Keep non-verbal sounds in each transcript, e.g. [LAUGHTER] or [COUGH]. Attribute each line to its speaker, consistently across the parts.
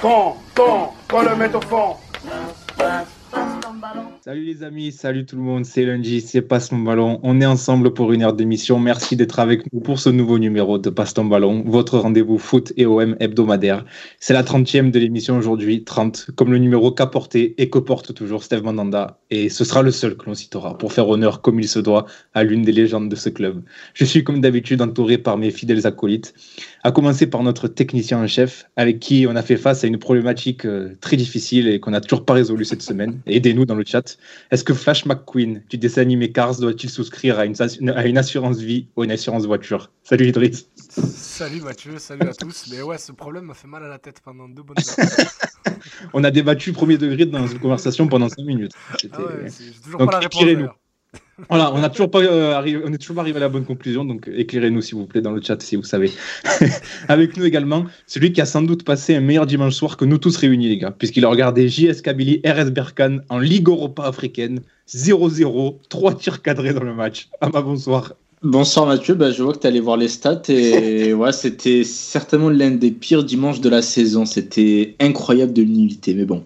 Speaker 1: Quand, quand, quand le met au fond.
Speaker 2: Salut les amis, salut tout le monde, c'est lundi, c'est Passe mon ballon. On est ensemble pour une heure d'émission. Merci d'être avec nous pour ce nouveau numéro de Passe ton ballon, votre rendez-vous foot et OM hebdomadaire. C'est la 30e de l'émission aujourd'hui, 30, comme le numéro qu'a porté et que porte toujours Steve Mandanda. Et ce sera le seul que l'on citera pour faire honneur comme il se doit à l'une des légendes de ce club. Je suis comme d'habitude entouré par mes fidèles acolytes, à commencer par notre technicien en chef, avec qui on a fait face à une problématique euh, très difficile et qu'on n'a toujours pas résolue cette semaine. Aidez-nous dans le chat. Est-ce que Flash McQueen du dessin animé Cars doit-il souscrire à une, à une assurance vie ou une assurance voiture? Salut Idriss.
Speaker 3: Salut Mathieu, salut à tous. Mais ouais, ce problème m'a fait mal à la tête pendant deux bonnes heures. [LAUGHS]
Speaker 2: On a débattu premier degré dans une conversation pendant cinq minutes.
Speaker 3: Ah ouais, toujours pas la réponse.
Speaker 2: Voilà, on n'est toujours, pas, euh, arrivé, on est toujours pas arrivé à la bonne conclusion, donc éclairez-nous s'il vous plaît dans le chat si vous savez. [LAUGHS] Avec nous également, celui qui a sans doute passé un meilleur dimanche soir que nous tous réunis, les gars, puisqu'il a regardé JS Kabylie, RS Berkane en Ligue Europa africaine, 0-0, 3 tirs cadrés dans le match. Ah bah bonsoir.
Speaker 4: Bonsoir Mathieu, bah, je vois que tu allé voir les stats et [LAUGHS] ouais, c'était certainement l'un des pires dimanches de la saison. C'était incroyable de l'unité, mais bon.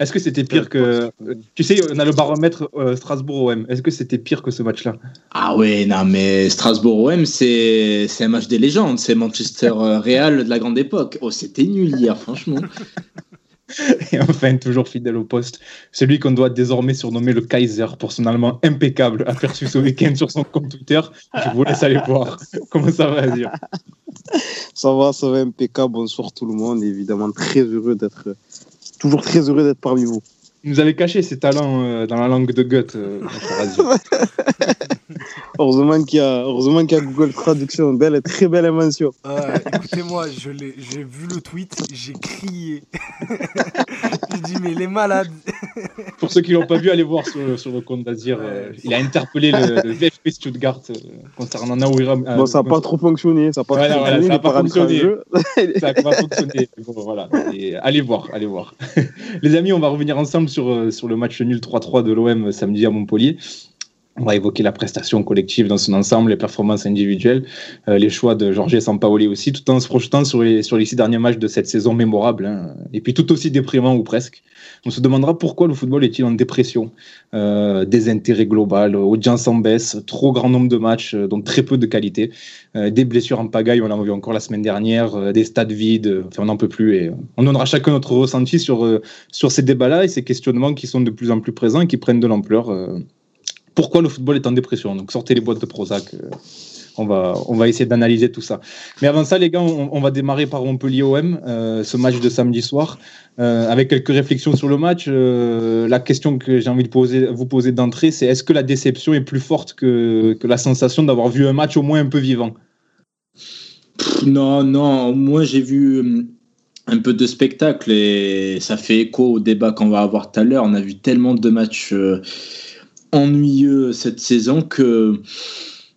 Speaker 2: Est-ce que c'était pire que. Tu sais, on a le baromètre euh, Strasbourg-OM. Est-ce que c'était pire que ce match-là?
Speaker 4: Ah ouais, non, mais Strasbourg-OM, c'est un match des légendes. C'est Manchester-Real euh, de la grande époque. Oh, c'était nul hier, franchement. [LAUGHS]
Speaker 2: Et enfin, toujours fidèle au poste, celui qu'on doit désormais surnommer le Kaiser pour son allemand impeccable aperçu ce week-end sur son compte Twitter. Je vous laisse aller voir. [LAUGHS] Comment ça va, dire
Speaker 5: Ça va, ça va impeccable. Bonsoir tout le monde. Évidemment, très heureux d'être toujours très heureux d'être parmi vous.
Speaker 2: Il nous avait caché ses talents euh, dans la langue de Goethe, euh, [LAUGHS]
Speaker 5: heureusement qu'il y, a, heureusement qu'il y a Google Traduction. Belle, très belle invention.
Speaker 3: Euh, écoutez-moi, j'ai vu le tweet, j'ai crié. [LAUGHS] j'ai dit, mais les malades.
Speaker 2: Pour ceux qui l'ont pas vu, allez voir sur, sur le compte d'Azir. Euh, il a interpellé le, le VFP Stuttgart euh, concernant Naouira.
Speaker 5: bon, ça n'a pas trop fonctionné. Ça n'a pas,
Speaker 2: voilà, voilà, ça pas fonctionné. ça n'a pas fonctionné. Bon, voilà. Et allez voir, allez voir. [LAUGHS] les amis, on va revenir ensemble sur, sur le match nul 3-3 de l'OM samedi à Montpellier. On va évoquer la prestation collective dans son ensemble, les performances individuelles, euh, les choix de Georges Sampaoli aussi, tout en se projetant sur les, six derniers matchs de cette saison mémorable, hein. et puis tout aussi déprimant ou presque. On se demandera pourquoi le football est-il en dépression, euh, des intérêts globaux, audience en baisse, trop grand nombre de matchs, euh, donc très peu de qualité, euh, des blessures en pagaille, on l'a vu encore la semaine dernière, des stades vides, on n'en peut plus, et on donnera chacun notre ressenti sur ces débats-là et ces questionnements qui sont de plus en plus présents et qui prennent de l'ampleur pourquoi le football est en dépression. Donc sortez les boîtes de Prozac. Euh, on va, on va essayer d'analyser tout ça. Mais avant ça, les gars, on, va démarrer par Montpellier OM, euh, ce match de samedi soir, euh, avec quelques réflexions sur le match. la question que j'ai envie de vous poser d'entrée, c'est est-ce que la déception est plus forte que, que la sensation d'avoir vu un match au moins un peu vivant?
Speaker 4: Non, non, moi j'ai vu un peu de spectacle et ça fait écho au débat qu'on va avoir tout à l'heure. On a vu tellement de matchs ennuyeux cette saison que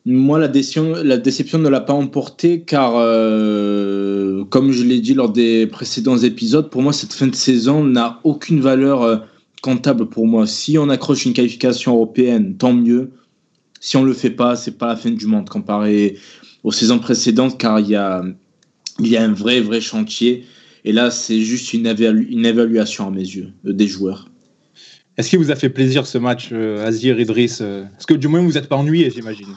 Speaker 4: moi, la déception, la déception ne l'a pas emporté car, euh, comme je l'ai dit lors des précédents épisodes, pour moi, cette fin de saison n'a aucune valeur euh, comptable pour moi. Si on accroche une qualification européenne, tant mieux. Si on le fait pas, c'est pas la fin du monde comparé aux saisons précédentes car il y a, il y a un vrai, vrai chantier. Et là, c'est juste une, une évaluation à mes yeux des joueurs.
Speaker 2: Est-ce qu'il vous a fait plaisir ce match, euh, Azir, Idriss euh Parce que du moins, vous n'êtes pas ennuyé, j'imagine.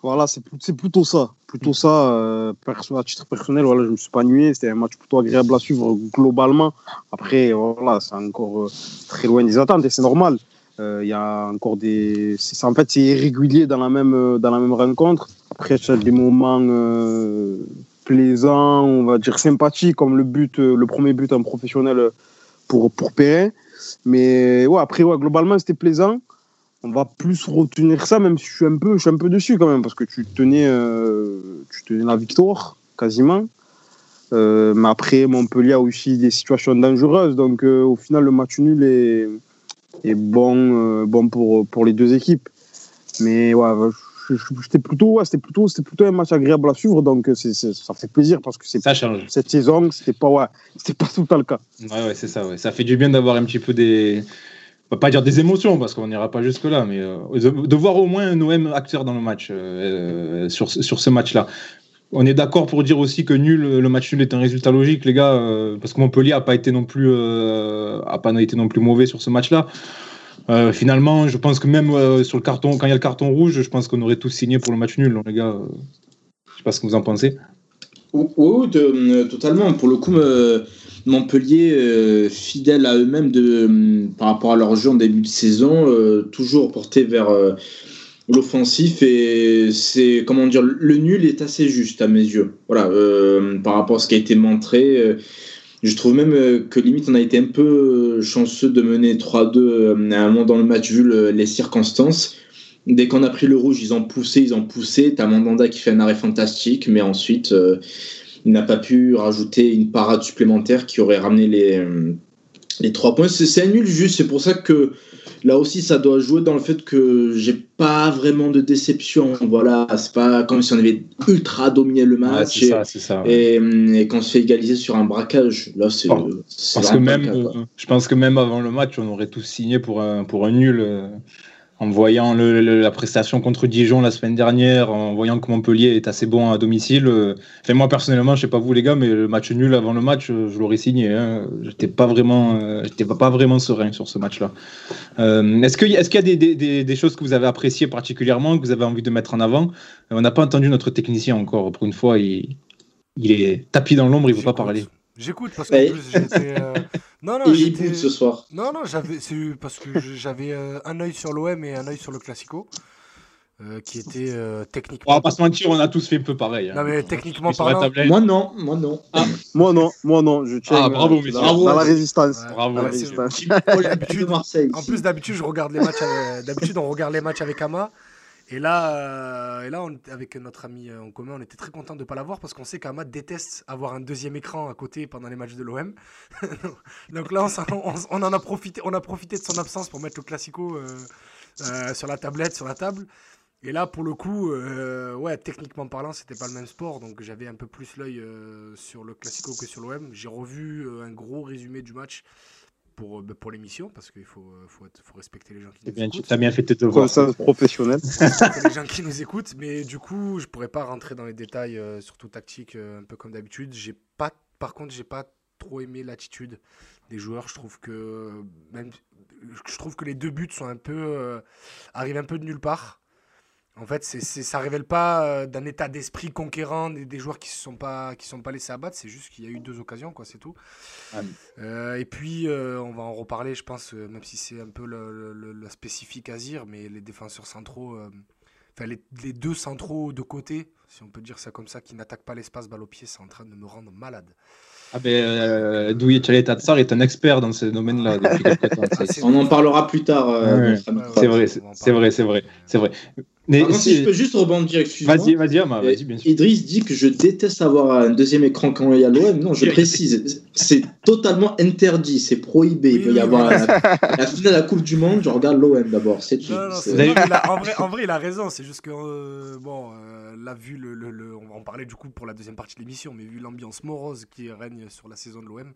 Speaker 5: Voilà, c'est plutôt ça. Plutôt ça, euh, à titre personnel, voilà, je ne me suis pas ennuyé. C'était un match plutôt agréable à suivre globalement. Après, voilà, c'est encore très loin des attentes et c'est normal. Il y a encore des. En fait, c'est irrégulier dans la, même, dans la même rencontre. Après, il y a des moments plaisants, on va dire sympathiques, comme le but, le premier but en professionnel pour, pour Perrin. Mais ouais, après, ouais, globalement, c'était plaisant. On va plus retenir ça, même si je suis un peu, je suis un peu dessus quand même, parce que tu tenais, euh, tu tenais la victoire, quasiment. Euh, mais après, Montpellier a aussi des situations dangereuses. Donc, euh, au final, le match nul est, est bon, bon pour, pour les deux équipes. Mais ouais, c'était plutôt, ouais, c'était plutôt, c'était plutôt un match agréable à suivre, donc euh, ça fait plaisir parce que c'est cette saison, c'était pas, ouais, c'était pas tout le temps le cas.
Speaker 2: Ouais, ouais c'est ça, ouais. ça fait du bien d'avoir un petit peu des, on va pas dire des émotions parce qu'on n'ira pas jusque là, mais euh, de, voir au moins un OM acteur dans le match euh, sur, sur ce match-là. on est d'accord pour dire aussi que nul, le match nul est un résultat logique, les gars, euh, parce que Montpellier a pas été non plus, a pas été non plus mauvais sur ce match-là. Euh, finalement, je pense que même sur le carton, quand il y a le carton rouge, je pense qu'on aurait tous signé pour le match nul, les gars. je sais pas ce que vous en pensez.
Speaker 4: Oui, totalement. Pour le coup, Montpellier, fidèle à eux-mêmes par rapport à leur jeu en début de saison, toujours porté vers l'offensif et c'est comment dire le nul est assez juste à mes yeux voilà euh, par rapport à ce qui a été montré euh, je trouve même euh, que limite on a été un peu chanceux de mener 3-2 à un moment dans le match vu les circonstances. Dès qu'on a pris le rouge ils ont poussé ils ont poussé. T'as Mandanda qui fait un arrêt fantastique mais ensuite il n'a pas pu rajouter une parade supplémentaire qui aurait ramené les les trois points. C'est un nul juste. C'est pour ça que là aussi, ça doit jouer dans le fait que j'ai pas vraiment de déception. Voilà, c'est pas comme si on avait ultra dominé le match et, et, qu'on se fait égaliser sur un braquage. Là, c'est.
Speaker 2: parce que même, euh, je pense que même avant le match, on aurait tous signé pour un, pour un nul. En voyant la prestation contre Dijon la semaine dernière, en voyant que Montpellier est assez bon à domicile. Euh, enfin, moi personnellement, je sais pas vous les gars, mais le match nul avant le match, euh, je l'aurais signé. Hein. J'étais pas vraiment, euh, j'étais pas vraiment serein sur ce match-là. est-ce qu'il est y a des, des, des, choses que vous avez appréciées particulièrement, que vous avez envie de mettre en avant? On n'a pas entendu notre technicien encore. Pour une fois, il, il est tapis dans l'ombre, il veut pas parler.
Speaker 3: J'écoute parce que j'étais. Euh, [LAUGHS]
Speaker 4: non, non, j'étais. ce soir.
Speaker 3: Non, non, j'avais. C'est parce que j'avais euh, un œil sur l'OM et un œil sur le Classico. Euh, qui était techniquement.
Speaker 2: On va pas se mentir, on a tous fait un peu pareil.
Speaker 3: Hein. Non, mais techniquement parlant.
Speaker 4: Moi non, moi non.
Speaker 5: Ah. moi non, moi non, je tiens.
Speaker 2: Ah, bravo, mais
Speaker 5: bravo. Dans la résistance.
Speaker 2: bravo,
Speaker 5: la
Speaker 3: résistance. [LAUGHS] En plus, d'habitude, je regarde les matchs. D'habitude, on regarde les matchs avec Ama. Et là, euh, et là avec notre ami euh, en commun, on était très content de ne pas l'avoir parce qu'on sait qu'Amad déteste avoir un deuxième écran à côté pendant les matchs de l'OM. [LAUGHS] Donc là, on, on, en a profité, on a profité de son absence pour mettre le classico euh, sur la tablette, sur la table. Et là, pour le coup, ouais, techniquement parlant, c'était pas le même sport, donc j'avais un peu plus l'œil sur le classico que sur l'OM. J'ai revu un gros résumé du match pour, euh, pour l'émission, parce qu'il faut, euh, faut, faut, respecter les gens qui nous bien, écoutent.
Speaker 2: Tu as bien fait tes devoirs.
Speaker 5: ça, professionnel. [LAUGHS]
Speaker 3: les gens qui nous écoutent, mais du coup, je pourrais pas rentrer dans les détails, euh, surtout tactiques, un peu comme d'habitude. J'ai pas, par contre, j'ai pas trop aimé l'attitude des joueurs. Je trouve que même, je trouve que les deux buts sont un peu, arrivent un peu de nulle part. En fait, c'est, c'est, ça révèle pas euh, d'un état d'esprit conquérant des, des, joueurs qui ne sont pas qui sont pas laissés abattre. C'est juste qu'il y a eu deux occasions, quoi, c'est tout. Euh, et puis, euh, on va en reparler, je pense, même si c'est un peu le, le, spécifique à dire, mais les défenseurs centraux, enfin les, les, deux centraux de côté, si on peut dire ça comme ça, qui n'attaquent pas l'espace balle au pied, c'est en train de me rendre malade.
Speaker 2: Ah ben, euh, Douye Tatsar est un expert dans ce domaine-là depuis quelques temps.
Speaker 4: On en parlera plus tard.
Speaker 2: c'est vrai, c'est vrai, c'est vrai, c'est vrai.
Speaker 4: Mais si je peux juste rebondir, excuse-moi.
Speaker 2: Vas-y, vas-y, vas-y, bien sûr.
Speaker 4: Idriss dit que je déteste avoir un deuxième écran quand il y a l'OM. Non, je [LAUGHS] précise, c'est totalement interdit, c'est prohibé. il peut y avoir [LAUGHS] la, finale de la Coupe du Monde, je regarde l'OM d'abord, c'est tout.
Speaker 3: en, vrai, en vrai, il a raison, c'est juste que, euh, bon, euh, là, vu le, le, On va en parler du coup pour la deuxième partie de l'émission, mais vu l'ambiance morose qui règne sur la saison de l'OM,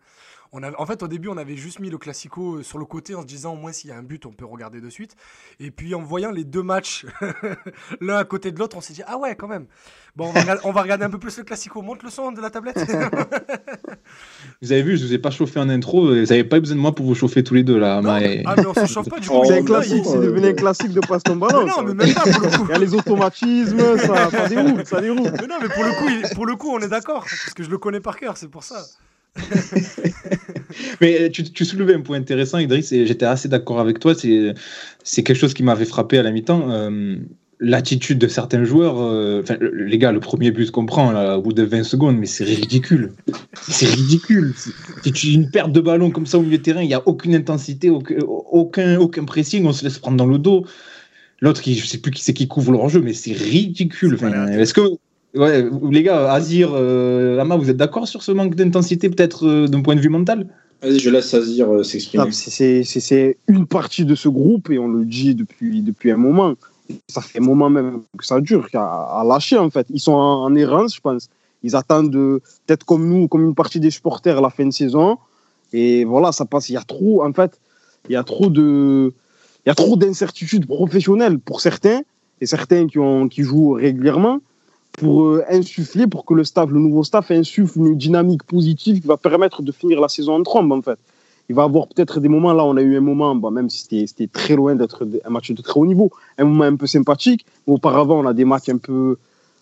Speaker 3: en fait, au début, on avait juste mis le Classico euh, sur le côté en se disant au moins s'il y a un but, on peut regarder de suite. Et puis en voyant les deux matchs [LAUGHS] l'un à côté de l'autre, on s'est dit ah ouais, quand même. Bon, on va, regarder, un peu plus le Classico. Monte le son de la tablette. [LAUGHS]
Speaker 2: vous avez vu, je vous ai pas chauffé en intro. Vous n'avez pas besoin de moi pour vous chauffer tous les deux là.
Speaker 3: Ah, mais on se chauffe pas du coup.
Speaker 5: C'est un classique, c'est devenu un classique de passe ton ballon.
Speaker 3: non, mais même pas pour le coup.
Speaker 5: Il y a les automatismes, ça, ça [LAUGHS] déroule, ça déroule.
Speaker 3: Mais non, mais pour le coup, pour le coup, on est d'accord parce que je le connais par cœur, c'est pour ça. [LAUGHS]
Speaker 2: Mais tu, tu, soulevais un point intéressant, Idriss, et j'étais assez d'accord avec toi. C'est quelque chose qui m'avait frappé à la mi-temps. Euh, l'attitude de certains joueurs, euh, les gars, le premier but qu'on prend là, au bout de 20 secondes, mais c'est ridicule. C'est ridicule. C'est une perte de ballon comme ça au milieu de terrain, il n'y a aucune intensité, aucun, aucun pressing, on se laisse prendre dans le dos. L'autre, je sais plus qui c'est qui couvre leur jeu, mais c'est ridicule. Est-ce que Ouais, les gars, Azir, euh, Ama, vous êtes d'accord sur ce manque d'intensité, peut-être euh, d'un point de vue mental?
Speaker 4: Vas-y, je laisse Azir euh, s'exprimer.
Speaker 5: C'est une partie de ce groupe et on le dit depuis, depuis un moment. Ça fait un moment même que ça dure, à, lâcher en fait. Ils sont en, errance, je pense. Ils attendent peut-être comme nous, comme une partie des supporters à la fin de saison. Et voilà, ça passe. Il y a trop, en fait, il y a trop de, il y a trop d'incertitudes professionnelles pour certains et certains qui, ont, qui jouent régulièrement pour euh, insuffler, pour que le staff, le nouveau staff insuffle une dynamique positive qui va permettre de finir la saison en trombe, en fait. Il va avoir peut-être des moments, là, on a eu un moment, bon, même si c'était très loin d'être un match de très haut niveau, un moment un peu sympathique. Mais auparavant, on a des matchs un peu,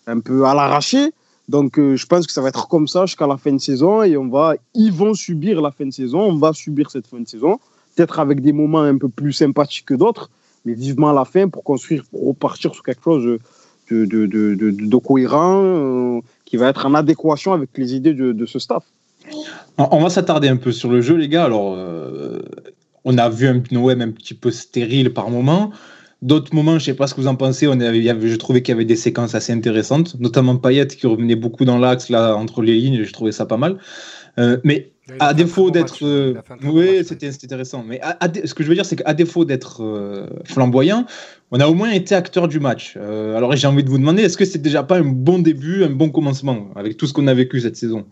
Speaker 5: un peu à l'arraché. Donc, euh, je pense que ça va être comme ça jusqu'à la fin de saison et on va, ils vont subir la fin de saison, on va subir cette fin de saison, peut-être avec des moments un peu plus sympathiques que d'autres, mais vivement à la fin pour construire, pour repartir sur quelque chose de, de, de, de cohérent euh, qui va être en adéquation avec les idées de, ce staff.
Speaker 2: On va s'attarder un peu sur le jeu, les gars. Alors, euh, on a vu un Noël un petit peu stérile par moment. D'autres moments, je ne sais pas ce que vous en pensez, on avait, je trouvais qu'il y avait des séquences assez intéressantes, notamment Payet qui revenait beaucoup dans l'axe là entre les lignes, je trouvais ça pas mal. Euh, mais à défaut d'être, euh, oui, c'était intéressant. Mais ce que je veux dire, c'est qu'à défaut d'être euh, flamboyant, on a au moins été acteur du match. alors j'ai envie de vous demander, est-ce que c'est déjà pas un bon début, un bon commencement avec tout ce qu'on a vécu cette saison?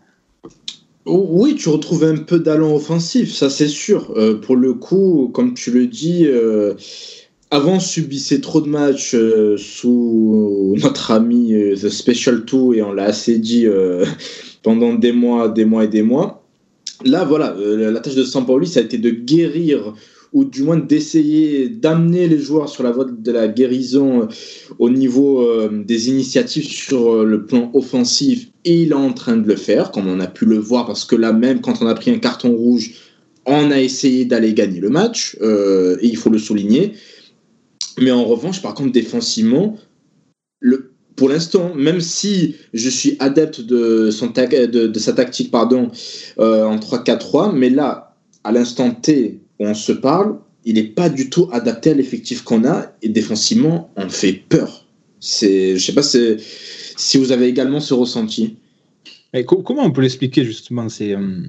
Speaker 4: Oui, tu retrouves un peu d'allant offensif, ça c'est sûr. pour le coup, comme tu le dis, avant, on subissait trop de matchs euh, sous notre ami euh, The Special 2 et on l'a assez dit euh, [LAUGHS] pendant des mois, des mois et des mois. Là, voilà, la tâche de Sampaoli, ça a été de guérir ou du moins d'essayer d'amener les joueurs sur la voie de la guérison au niveau des initiatives sur le plan offensif. Et il est en train de le faire, comme on a pu le voir, parce que là même, quand on a pris un carton rouge, on a essayé d'aller gagner le match, et il faut le souligner. Mais en revanche, par contre, défensivement, le, pour l'instant, même si je suis adepte de, son de, sa tactique pardon, euh, en 3-4-3, mais là, à l'instant T on se parle, il n'est pas du tout adapté à l'effectif qu'on a et défensivement, on fait peur. Je ne sais pas si vous avez également ce ressenti.
Speaker 2: Comment on peut l'expliquer justement C'est euh,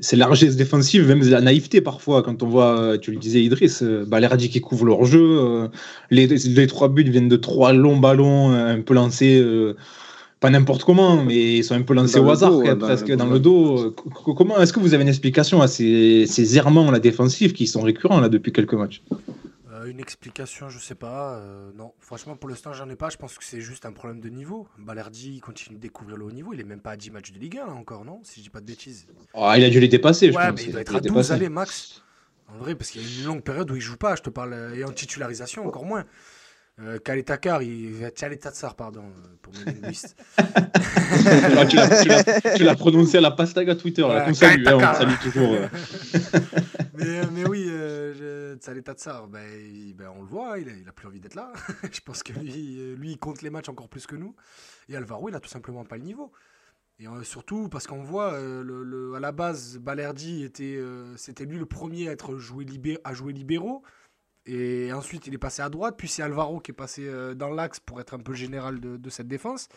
Speaker 2: c'est largesse défensive, même la naïveté parfois, quand on voit, tu le disais Idriss, euh, Balerdi qui couvre leur jeu, euh, les, trois buts viennent de trois longs ballons un peu lancés, pas n'importe comment, mais ils sont un peu lancés au hasard, presque dans, le dos. Comment Est-ce que vous avez une explication à ces, ces errements la défensive qui sont récurrents là depuis quelques matchs?
Speaker 3: Une explication, je sais pas. Euh, non, franchement, pour l'instant, j'en ai pas. Je pense que c'est juste un problème de niveau. Balerdi continue de découvrir le haut niveau. Il est même pas à 10 matchs de Ligue 1 là, encore, non Si je dis pas de bêtises.
Speaker 2: Oh, il a dû les dépasser, je
Speaker 3: ouais, mais il doit être à 12 allez, max. En vrai, parce qu'il y a une longue période où il joue pas. Je te parle. Et en titularisation, encore moins. Euh, Kaletakar, il pardon, euh, pour mes [LAUGHS] linguistes.
Speaker 2: tu l'as prononcé à la pastaga Twitter, là, comme ça, on salue toujours. Euh. [LAUGHS]
Speaker 3: mais, mais, oui, euh, ben, ben, on le voit, il a, il a plus envie d'être là. [LAUGHS] Je pense que lui, lui, il compte les matchs encore plus que nous. Et Alvaro, il a tout simplement pas le niveau. Et surtout parce qu'on voit, le, à la base, Balerdi était, c'était lui le premier à être joué libé à jouer libéraux. Et ensuite, il est passé à droite. Puis c'est Alvaro qui est passé euh, dans l'axe pour être un peu général de, cette défense.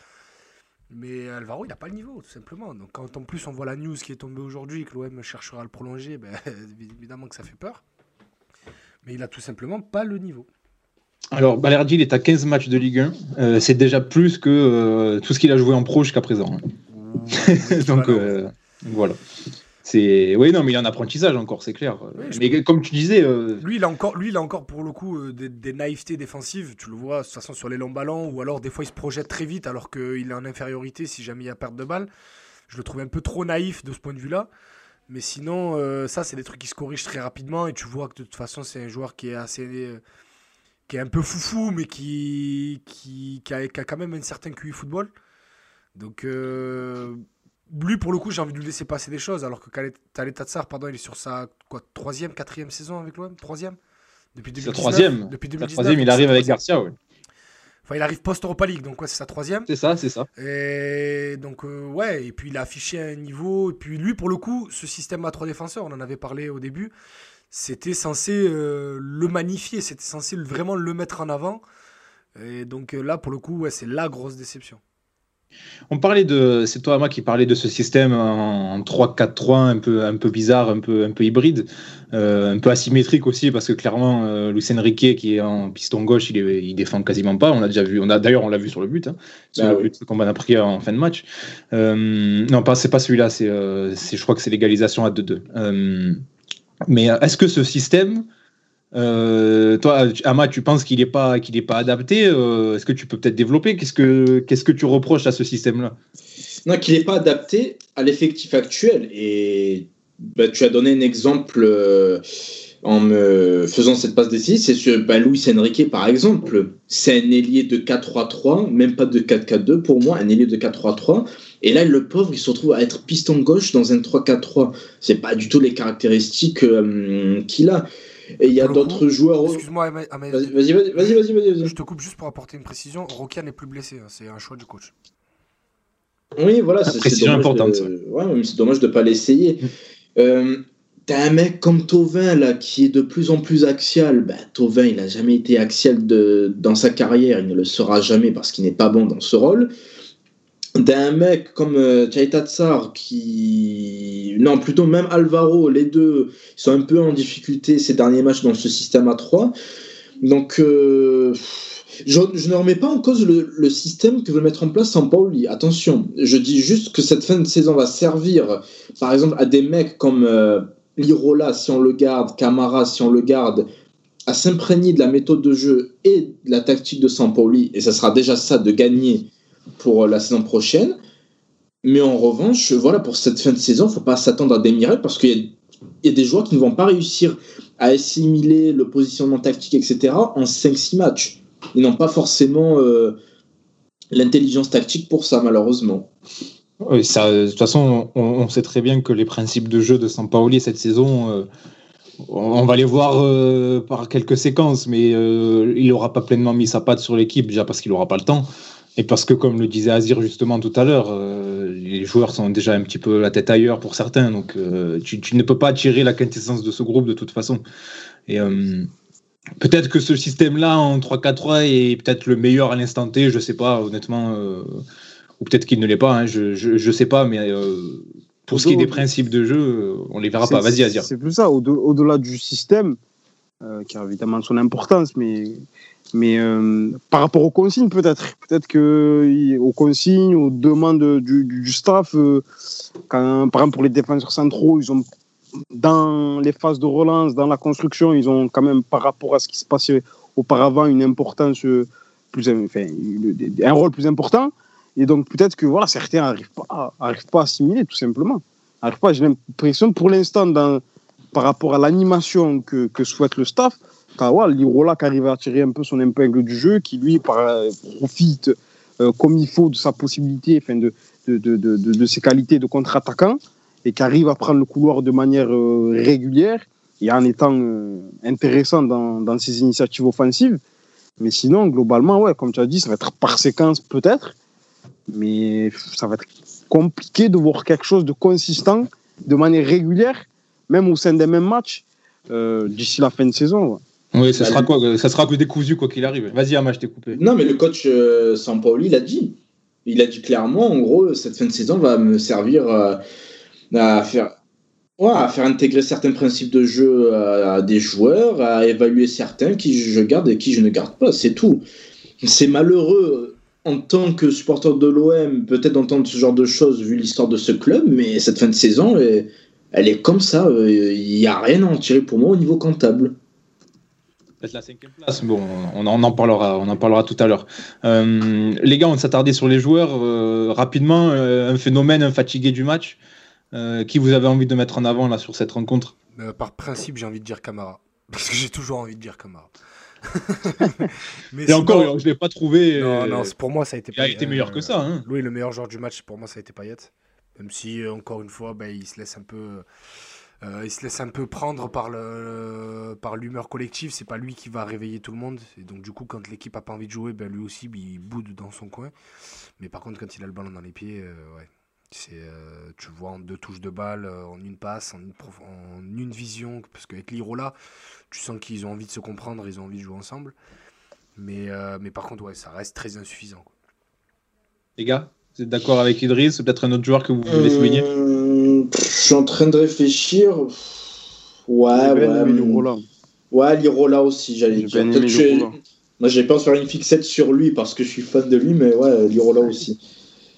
Speaker 3: Mais Alvaro, il n'a pas le niveau, tout simplement. Donc quand en plus on voit la news qui est tombée aujourd'hui, que l'OM cherchera à le prolonger, ben, [LAUGHS] évidemment que ça fait peur. Mais il a tout simplement pas le niveau.
Speaker 2: Alors, Balerdi, il est à 15 matchs de Ligue 1. Euh, c'est déjà plus que euh, tout ce qu'il a joué en pro jusqu'à présent. Hein. [LAUGHS] Donc, voilà oui non mais il y a un apprentissage encore c'est clair. Mais comme tu disais euh,
Speaker 3: lui il a encore lui il a encore pour le coup euh, des, naïvetés défensives. Tu le vois de toute façon sur les longs ballons ou alors des fois il se projette très vite alors qu'il est en infériorité si jamais il y a perte de balle. Je le trouve un peu trop naïf de ce point de vue là mais sinon euh, ça c'est des trucs qui se corrigent très rapidement et tu vois que de toute façon c'est un joueur qui est assez qui est un peu foufou mais qui qui, a, qui a, quand même un certain QI football. Donc lui, pour le coup, j'ai envie de lui laisser passer des choses, alors que Khaled Tatsar, pardon, il est sur sa quoi, troisième, quatrième saison avec l'OM Troisième?
Speaker 2: Depuis 2019. troisième. Depuis 2019, troisième, il arrive avec Garcia, oui.
Speaker 3: Enfin, il arrive post-Europa League, donc ouais, c'est sa troisième.
Speaker 2: C'est ça, c'est ça.
Speaker 3: Et donc, euh, ouais, et puis il a affiché un niveau. Et puis lui, pour le coup, ce système à trois défenseurs, on en avait parlé au début, c'était censé euh, le magnifier, c'était censé vraiment le mettre en avant. Et donc euh, là, pour le coup, ouais, c'est la grosse déception.
Speaker 2: On parlait de, c'est toi moi qui parlais de ce système en 3-4-3 un peu, un peu bizarre, un peu, un peu hybride, euh, un peu asymétrique aussi parce que clairement euh, Lucien Riquet qui est en piston gauche, il, il défend quasiment pas. On l'a déjà vu, on a d'ailleurs on l'a vu sur le but, hein, sur bah le but qu'on a pris en fin de match. Euh, non, pas c'est pas celui-là, c'est, je crois que c'est l'égalisation à 2-2. mais est-ce que ce système Euh, toi, Ama, tu penses qu'il n'est pas, qu'il pas adapté euh, Est-ce que tu peux peut-être développer? Qu'est-ce que que tu reproches à ce système-là?
Speaker 4: Non, qu'il n'est pas adapté à l'effectif actuel. Et bah, tu as donné un exemple euh, en me faisant cette passe décisive, c'est sur bah, Luis Enrique par exemple. C'est un ailier de 4-3-3, même pas de 4-4-2 pour moi, un ailier de 4-3-3. Et là, le pauvre, il se retrouve à être piston gauche dans un 3-4-3. C'est pas du tout les caractéristiques qu'il a. Et il y a d'autres joueurs.
Speaker 3: Excuse-moi,
Speaker 4: vas-y, vas-y, vas-y, vas-y.
Speaker 3: Je te coupe juste pour apporter une précision. Rokia n'est plus blessé, hein. c'est un choix du coach.
Speaker 4: Oui, voilà, c'est
Speaker 2: précision importante.
Speaker 4: Ouais, mais c'est dommage de ne pas l'essayer. [LAUGHS] Euh, T'as un mec comme Tovin là qui est de plus en plus axial. Ben, Tovin, il n'a jamais été axial de, dans sa carrière, il ne le sera jamais parce qu'il n'est pas bon dans ce rôle d'un mec comme euh, Tsar qui. Non, plutôt même Alvaro, les deux sont un peu en difficulté ces derniers matchs dans ce système à 3. Donc, euh, je, ne remets pas en cause le, système que veut mettre en place Sampaoli. Attention, je dis juste que cette fin de saison va servir, par exemple, à des mecs comme euh, Lirola, si on le garde, Camara, si on le garde, à s'imprégner de la méthode de jeu et de la tactique de Sampaoli. Et ça sera déjà ça de gagner pour la saison prochaine. Mais en revanche, voilà, pour cette fin de saison, il ne faut pas s'attendre à des miracles parce qu'il y, a des joueurs qui ne vont pas réussir à assimiler le positionnement tactique, etc., en 5-6 matchs. Ils n'ont pas forcément euh, l'intelligence tactique pour ça, malheureusement.
Speaker 2: Oui, de toute façon, on, sait très bien que les principes de jeu de Sampaoli cette saison, euh, on, va les voir euh, par quelques séquences, mais il n'aura pas pleinement mis sa patte sur l'équipe, déjà parce qu'il n'aura pas le temps. Et parce que, comme le disait Azir justement tout à l'heure, euh, les joueurs sont déjà un petit peu la tête ailleurs pour certains, donc euh, tu, ne peux pas tirer la quintessence de ce groupe de toute façon. Et euh, peut-être que ce système-là en 3-4-3 est peut-être le meilleur à l'instant T, je sais pas, honnêtement, ou peut-être qu'il ne l'est pas, hein, je, ne sais pas, mais pour ce qui est des principes de jeu, on les verra pas. Vas-y, Azir.
Speaker 5: C'est plus ça, au-delà du système, qui a évidemment son importance, mais mais euh, par rapport aux consignes, peut-être. Peut-être que aux consignes, aux demandes du, staff, euh, quand, par exemple pour les défenseurs centraux, ils ont dans les phases de relance, dans la construction, ils ont quand même par rapport à ce qui se passait auparavant une importance plus, un rôle plus important. Et donc peut-être que voilà, certains n'arrivent pas, arrivent pas à assimiler tout simplement. J'ai l'impression pour l'instant, par rapport à l'animation que souhaite le staff, Lirola qui arrive à tirer un peu son épingle du jeu, qui lui profite euh, comme il faut de sa possibilité, enfin de, ses qualités de contre-attaquant, et qui arrive à prendre le couloir de manière euh, régulière et en étant euh, intéressant dans, dans, ses initiatives offensives. Mais sinon, globalement, ouais, comme tu as dit, ça va être par séquence peut-être, mais ça va être compliqué de voir quelque chose de consistant de manière régulière, même au sein des mêmes matchs, d'ici la fin de saison.
Speaker 2: Oui, ça sera quoi Ça sera que décousu quoi qu'il arrive. Vas-y, Ama, je t'ai coupé.
Speaker 4: Non, mais le coach euh, Sampaoli l'a dit. Il a dit clairement, en gros, cette fin de saison va me servir euh, à faire. à faire intégrer certains principes de jeu à, des joueurs, à évaluer certains qui je garde et qui je ne garde pas, c'est tout. C'est malheureux en tant que supporter de l'OM, peut-être d'entendre ce genre de choses vu l'histoire de ce club, mais cette fin de saison, elle, elle est comme ça. Il n'y a rien à en tirer pour moi au niveau comptable
Speaker 2: la cinquième place. Bon, on en, parlera, on en parlera tout à l'heure. Euh, les gars, on s'attardait sur les joueurs euh, rapidement. Euh, un phénomène, un fatigué du match. qui vous avez envie de mettre en avant là sur cette rencontre?
Speaker 3: Par principe, j'ai envie de dire Camara, [LAUGHS] parce que j'ai toujours envie de dire Camara. [LAUGHS]
Speaker 2: Mais Et encore, je l'ai pas trouvé.
Speaker 3: Non, non, pour moi, ça a été.
Speaker 2: Il a été meilleur que ça. Hein.
Speaker 3: Louis, le meilleur joueur du match, pour moi, ça a été Payet. Même si, encore une fois, bah, il se laisse un peu euh, il se laisse un peu prendre par le par l'humeur collective. C'est pas lui qui va réveiller tout le monde. Et donc du coup, quand l'équipe a pas envie de jouer, ben lui aussi, il boude dans son coin. Mais par contre, quand il a le ballon dans les pieds, euh, ouais, c'est euh, tu vois en deux touches de balle, en une passe, en une, en une vision. Parce qu'avec l'Irola, tu sens qu'ils ont envie de se comprendre, ils ont envie de jouer ensemble. Mais mais par contre, ouais, ça reste très insuffisant.
Speaker 2: Les gars, vous êtes d'accord avec Idriss Peut-être un autre joueur que vous voulez souligner
Speaker 4: je suis en train de réfléchir. Ouais, ouais. Lirola. Ouais, Lirola aussi, j'allais dire. Moi, j'ai pas faire une fixette sur lui parce que je suis fan de lui, mais ouais, Lirola aussi.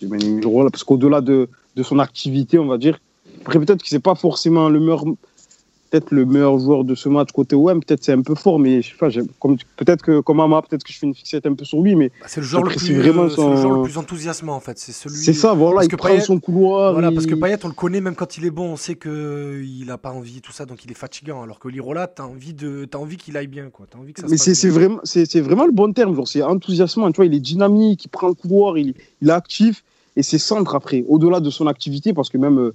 Speaker 5: J'ai bien Lirola parce qu'au-delà de, de, son activité, on va dire, après peut-être que c'est pas forcément le meilleur. Peut-être le meilleur joueur de ce match côté OM. Peut-être c'est un peu fort, mais je sais pas, peut-être que comme Ama, peut-être que je fais une fixette un peu sur lui, mais
Speaker 3: bah, c'est le joueur le plus, vraiment son... le, le plus enthousiasmant en fait. C'est celui.
Speaker 5: C'est ça, voilà, il prend son couloir.
Speaker 3: Voilà, parce que Payet, on le connaît même quand il est bon, on sait que il a pas envie tout ça, donc il est fatigant. Alors que Lirola, t'as envie de, as envie qu'il aille bien, quoi. As envie que ça
Speaker 5: mais c'est vraiment, c'est vraiment le bon terme. C'est enthousiasmant. Tu vois, il est dynamique, il prend le couloir, il, il est actif et c'est centre après, au-delà de son activité, parce que même euh,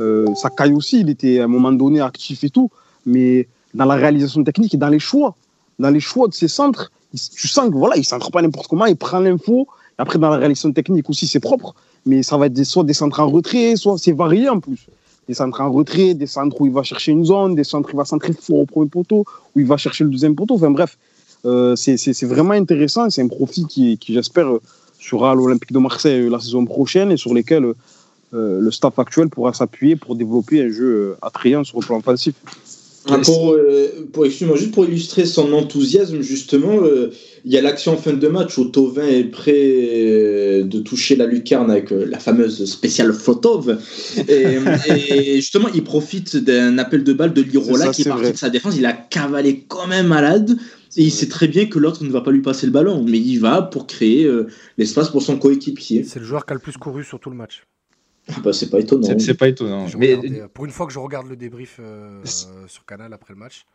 Speaker 5: euh, Sakai aussi, il était à un moment donné actif et tout, mais dans la réalisation technique et dans les choix, dans les choix de ses centres, tu sens que voilà, il centre pas n'importe comment, il prend l'info. Après, dans la réalisation technique aussi, c'est propre, mais ça va être soit des centres en retrait, soit c'est varié en plus. Des centres en retrait, des centres où il va chercher une zone, des centres où il va centrer fort au premier poteau, où il va chercher le deuxième poteau. Enfin bref, euh, c'est vraiment intéressant. C'est un profit qui, qui j'espère, sera à l'Olympique de Marseille la saison prochaine et sur lesquels euh, le staff actuel pourra s'appuyer pour développer un jeu euh, attrayant sur le plan offensif.
Speaker 4: Ah, pour, euh, pour, juste pour illustrer son enthousiasme, justement, il y a l'action en fin de match où Tovin est prêt de toucher la lucarne avec la fameuse spéciale Fotov. [LAUGHS] Et, justement, il profite d'un appel de balle de Lirola qui est parti de sa défense. Il a cavalé comme un malade. Et il sait très bien que l'autre ne va pas lui passer le ballon, mais il va pour créer l'espace pour son coéquipier.
Speaker 3: C'est le joueur qui a le plus couru sur tout le match.
Speaker 4: Ah bah, c'est pas étonnant.
Speaker 2: C'est pas étonnant.
Speaker 3: Mais... Euh, pour une fois que je regarde le débrief euh, sur Canal après le match,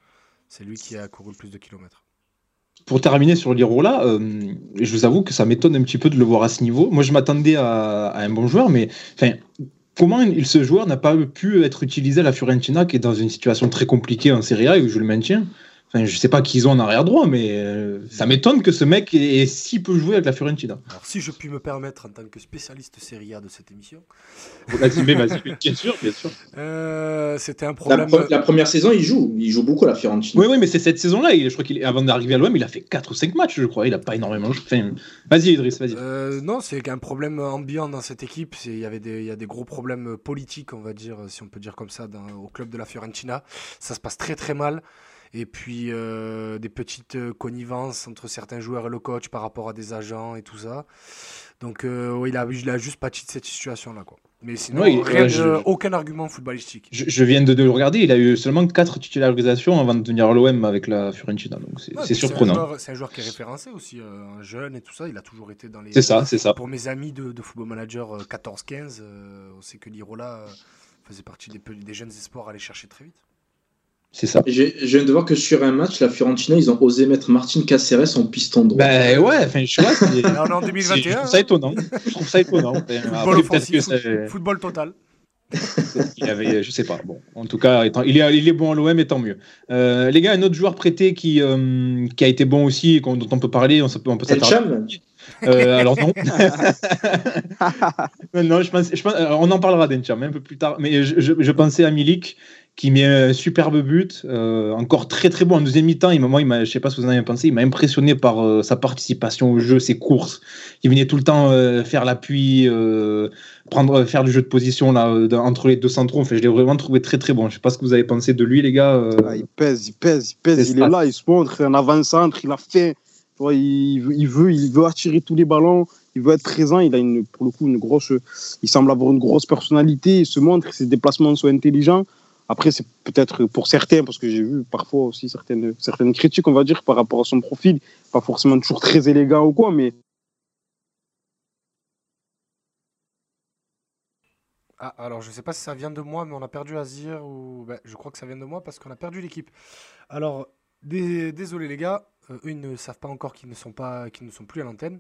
Speaker 3: c'est lui qui a couru le plus de kilomètres.
Speaker 2: Pour terminer sur l'Irola, euh, je vous avoue que ça m'étonne un petit peu de le voir à ce niveau. Moi, je m'attendais à, un bon joueur, mais comment il, ce joueur n'a pas pu être utilisé à la Fiorentina, qui est dans une situation très compliquée en Serie A et où je le maintiens Enfin, je sais pas qui ils ont en arrière droit, mais euh, ça m'étonne que ce mec ait, si peu joué avec la Fiorentina.
Speaker 3: Alors, si je puis me permettre, en tant que spécialiste Serie A de cette émission.
Speaker 2: Vas-y, [LAUGHS] bien sûr, bien sûr.
Speaker 3: Euh, c'était un problème.
Speaker 4: La, première saison, il joue. Il joue beaucoup à la Fiorentina.
Speaker 2: Oui, oui, mais c'est cette saison-là. Je crois qu'il avant d'arriver à l'OM, il a fait 4 ou 5 matchs, je crois. Il a pas énormément joué. vas-y, Idriss, vas-y.
Speaker 3: Euh, non, c'est qu'un problème ambiant dans cette équipe. Il y, avait des, y a des gros problèmes politiques, on va dire, si on peut dire comme ça, dans, au club de la Fiorentina. Ça se passe très, très mal et puis euh, des petites euh, connivences entre certains joueurs et le coach par rapport à des agents et tout ça. Donc euh, il, a, il a juste pâti de cette situation-là. Quoi. Mais sinon, aucun argument footballistique.
Speaker 2: Je, viens de, le regarder, il a eu seulement 4 titularisations avant de devenir à l'OM avec la Fiorentina. Donc c'est surprenant.
Speaker 3: C'est un, joueur qui est référencé aussi, un jeune et tout ça. Il a toujours été dans les.
Speaker 2: C'est ça, c'est ça.
Speaker 3: Pour mes amis de, de Football Manager 14-15, on sait que Lirola faisait partie des, des jeunes espoirs à aller chercher très vite.
Speaker 2: C'est ça.
Speaker 4: Je, viens de voir que sur un match, la Fiorentina, ils ont osé mettre Martin Caceres en piston droit.
Speaker 2: Ben ouais, enfin, je vois.
Speaker 3: En [LAUGHS] 2021. Je
Speaker 2: trouve ça étonnant. Je trouve ça étonnant.
Speaker 3: football, football total. [LAUGHS]
Speaker 2: il avait, je sais pas. Bon, en tout cas, il, est, il est bon à l'OM et tant mieux. Euh, les gars, un autre joueur prêté qui, euh, qui a été bon aussi, dont on peut parler, on, peut, on peut euh, alors non. [LAUGHS] non, je pense, je pense, on en parlera d'Encham un peu plus tard. Mais je, je, je pensais à Milik qui met un superbe but, euh, encore très très bon en deuxième mi-temps. Il, moi, il m'a, je sais pas ce que vous en avez pensé, il m'a impressionné par euh, sa participation au jeu, ses courses. Il venait tout le temps euh, faire l'appui, prendre, faire du jeu de position là entre les deux centraux. Enfin, je l'ai vraiment trouvé très très bon. Je sais pas ce que vous avez pensé de lui, les gars.
Speaker 5: Ah, il pèse, il pèse, il pèse. il est là, il se montre, un avant-centre, il a fait. Il, il, veut, il veut attirer tous les ballons il veut être présent, il a une, pour le coup une grosse, il semble avoir une grosse personnalité, il se montre, ses déplacements sont intelligents. Après, c'est peut-être pour certains, parce que j'ai vu parfois aussi certaines, certaines critiques, on va dire, par rapport à son profil, pas forcément toujours très élégant ou quoi, mais.
Speaker 3: Ah, alors je ne sais pas si ça vient de moi, mais on a perdu Azir, ou. Ben, je crois que ça vient de moi parce qu'on a perdu l'équipe. Alors, désolé les gars, euh, eux ils ne savent pas encore qu'ils ne, sont pas, qu'ils ne sont plus à l'antenne.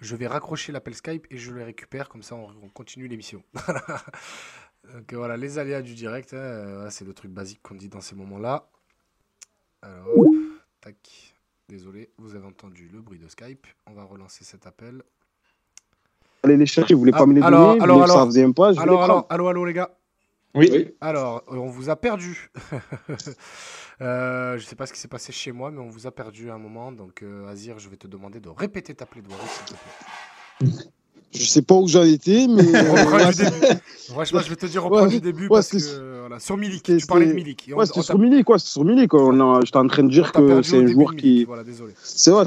Speaker 3: Je vais raccrocher l'appel Skype et je les récupère, comme ça on, on continue l'émission. [LAUGHS] Donc voilà, les aléas du direct, hein, c'est le truc basique qu'on dit dans ces moments-là. Alors, tac, désolé, vous avez entendu le bruit de Skype. On va relancer cet appel.
Speaker 5: Allez les chercher, vous voulez pas me les alors, donner
Speaker 3: alors, alors,
Speaker 5: ça faisait un pas,
Speaker 3: alors, alors, allô, allô les gars?
Speaker 2: Oui.
Speaker 3: Alors, on vous a perdu. [LAUGHS] euh, je sais pas ce qui s'est passé chez moi, mais on vous a perdu à un moment. Donc, euh, Azir, je vais te demander de répéter ta plaidoirie, s'il te plaît.
Speaker 5: Je sais pas où j'en étais, mais. [LAUGHS] [LAUGHS]
Speaker 3: Franchement, je vais te dire, reprends du début. parce que, voilà, sur Milik, tu parlais de Milik.
Speaker 5: Ouais, c'était sur Milik, quoi. Sur Milik. J'étais en train de dire que c'est un joueur qui.
Speaker 3: Voilà, désolé.
Speaker 5: C'est vrai,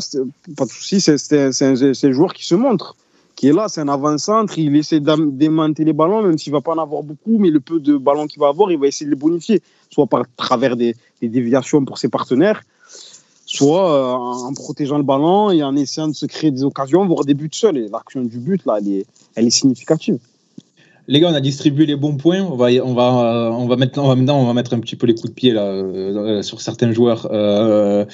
Speaker 5: pas de souci, c'est un, un, joueur qui se montre. qui est là, c'est un avant-centre, il essaie d'aimanter les ballons, même s'il ne va pas en avoir beaucoup, mais le peu de ballons qu'il va avoir, il va essayer de les bonifier, soit par travers des, déviations pour ses partenaires, soit euh, en protégeant le ballon et en essayant de se créer des occasions, voire des buts seuls. Et l'action du but, là, elle est, elle est significative.
Speaker 2: Les gars, on a distribué les bons points. On va, on va, on va maintenant, on va maintenant, on va mettre un petit peu les coups de pied là euh, sur certains joueurs. Euh,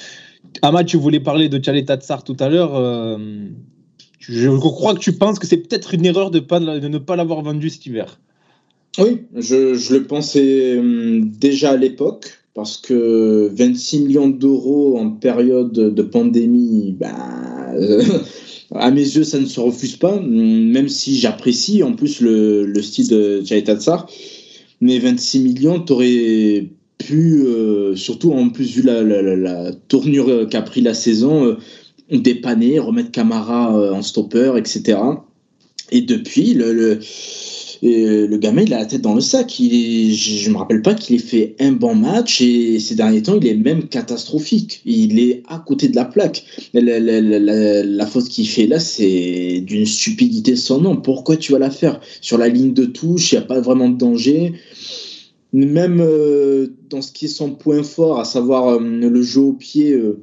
Speaker 2: Ahmad, tu voulais parler de Tchalé Tatsar tout à l'heure. Euh, je crois que tu penses que c'est peut-être une erreur de, pas, de ne pas l'avoir vendu cet hiver.
Speaker 4: Oui, je, je le pensais hum, déjà à l'époque parce que 26 millions d'euros en période de pandémie, ben, [LAUGHS] à mes yeux, ça ne se refuse pas, même si j'apprécie en plus le, le style de Jay Tatsar. Mais 26 millions, tu aurais pu, euh, surtout en plus vu la, tournure qu'a pris la saison, euh, dépanner, remettre Camara euh, en stopper, etc. Et depuis, le le gamin, il a la tête dans le sac. Je ne me rappelle pas qu'il ait fait un bon match et ces derniers temps, il est même catastrophique. Il est à côté de la plaque. La, la, la, la faute qu'il fait là, c'est d'une stupidité sans nom. Pourquoi tu vas la faire? Sur la ligne de touche, il n'y a pas vraiment de danger. Même euh, dans ce qui est son point fort, à savoir euh, le jeu au pied, euh,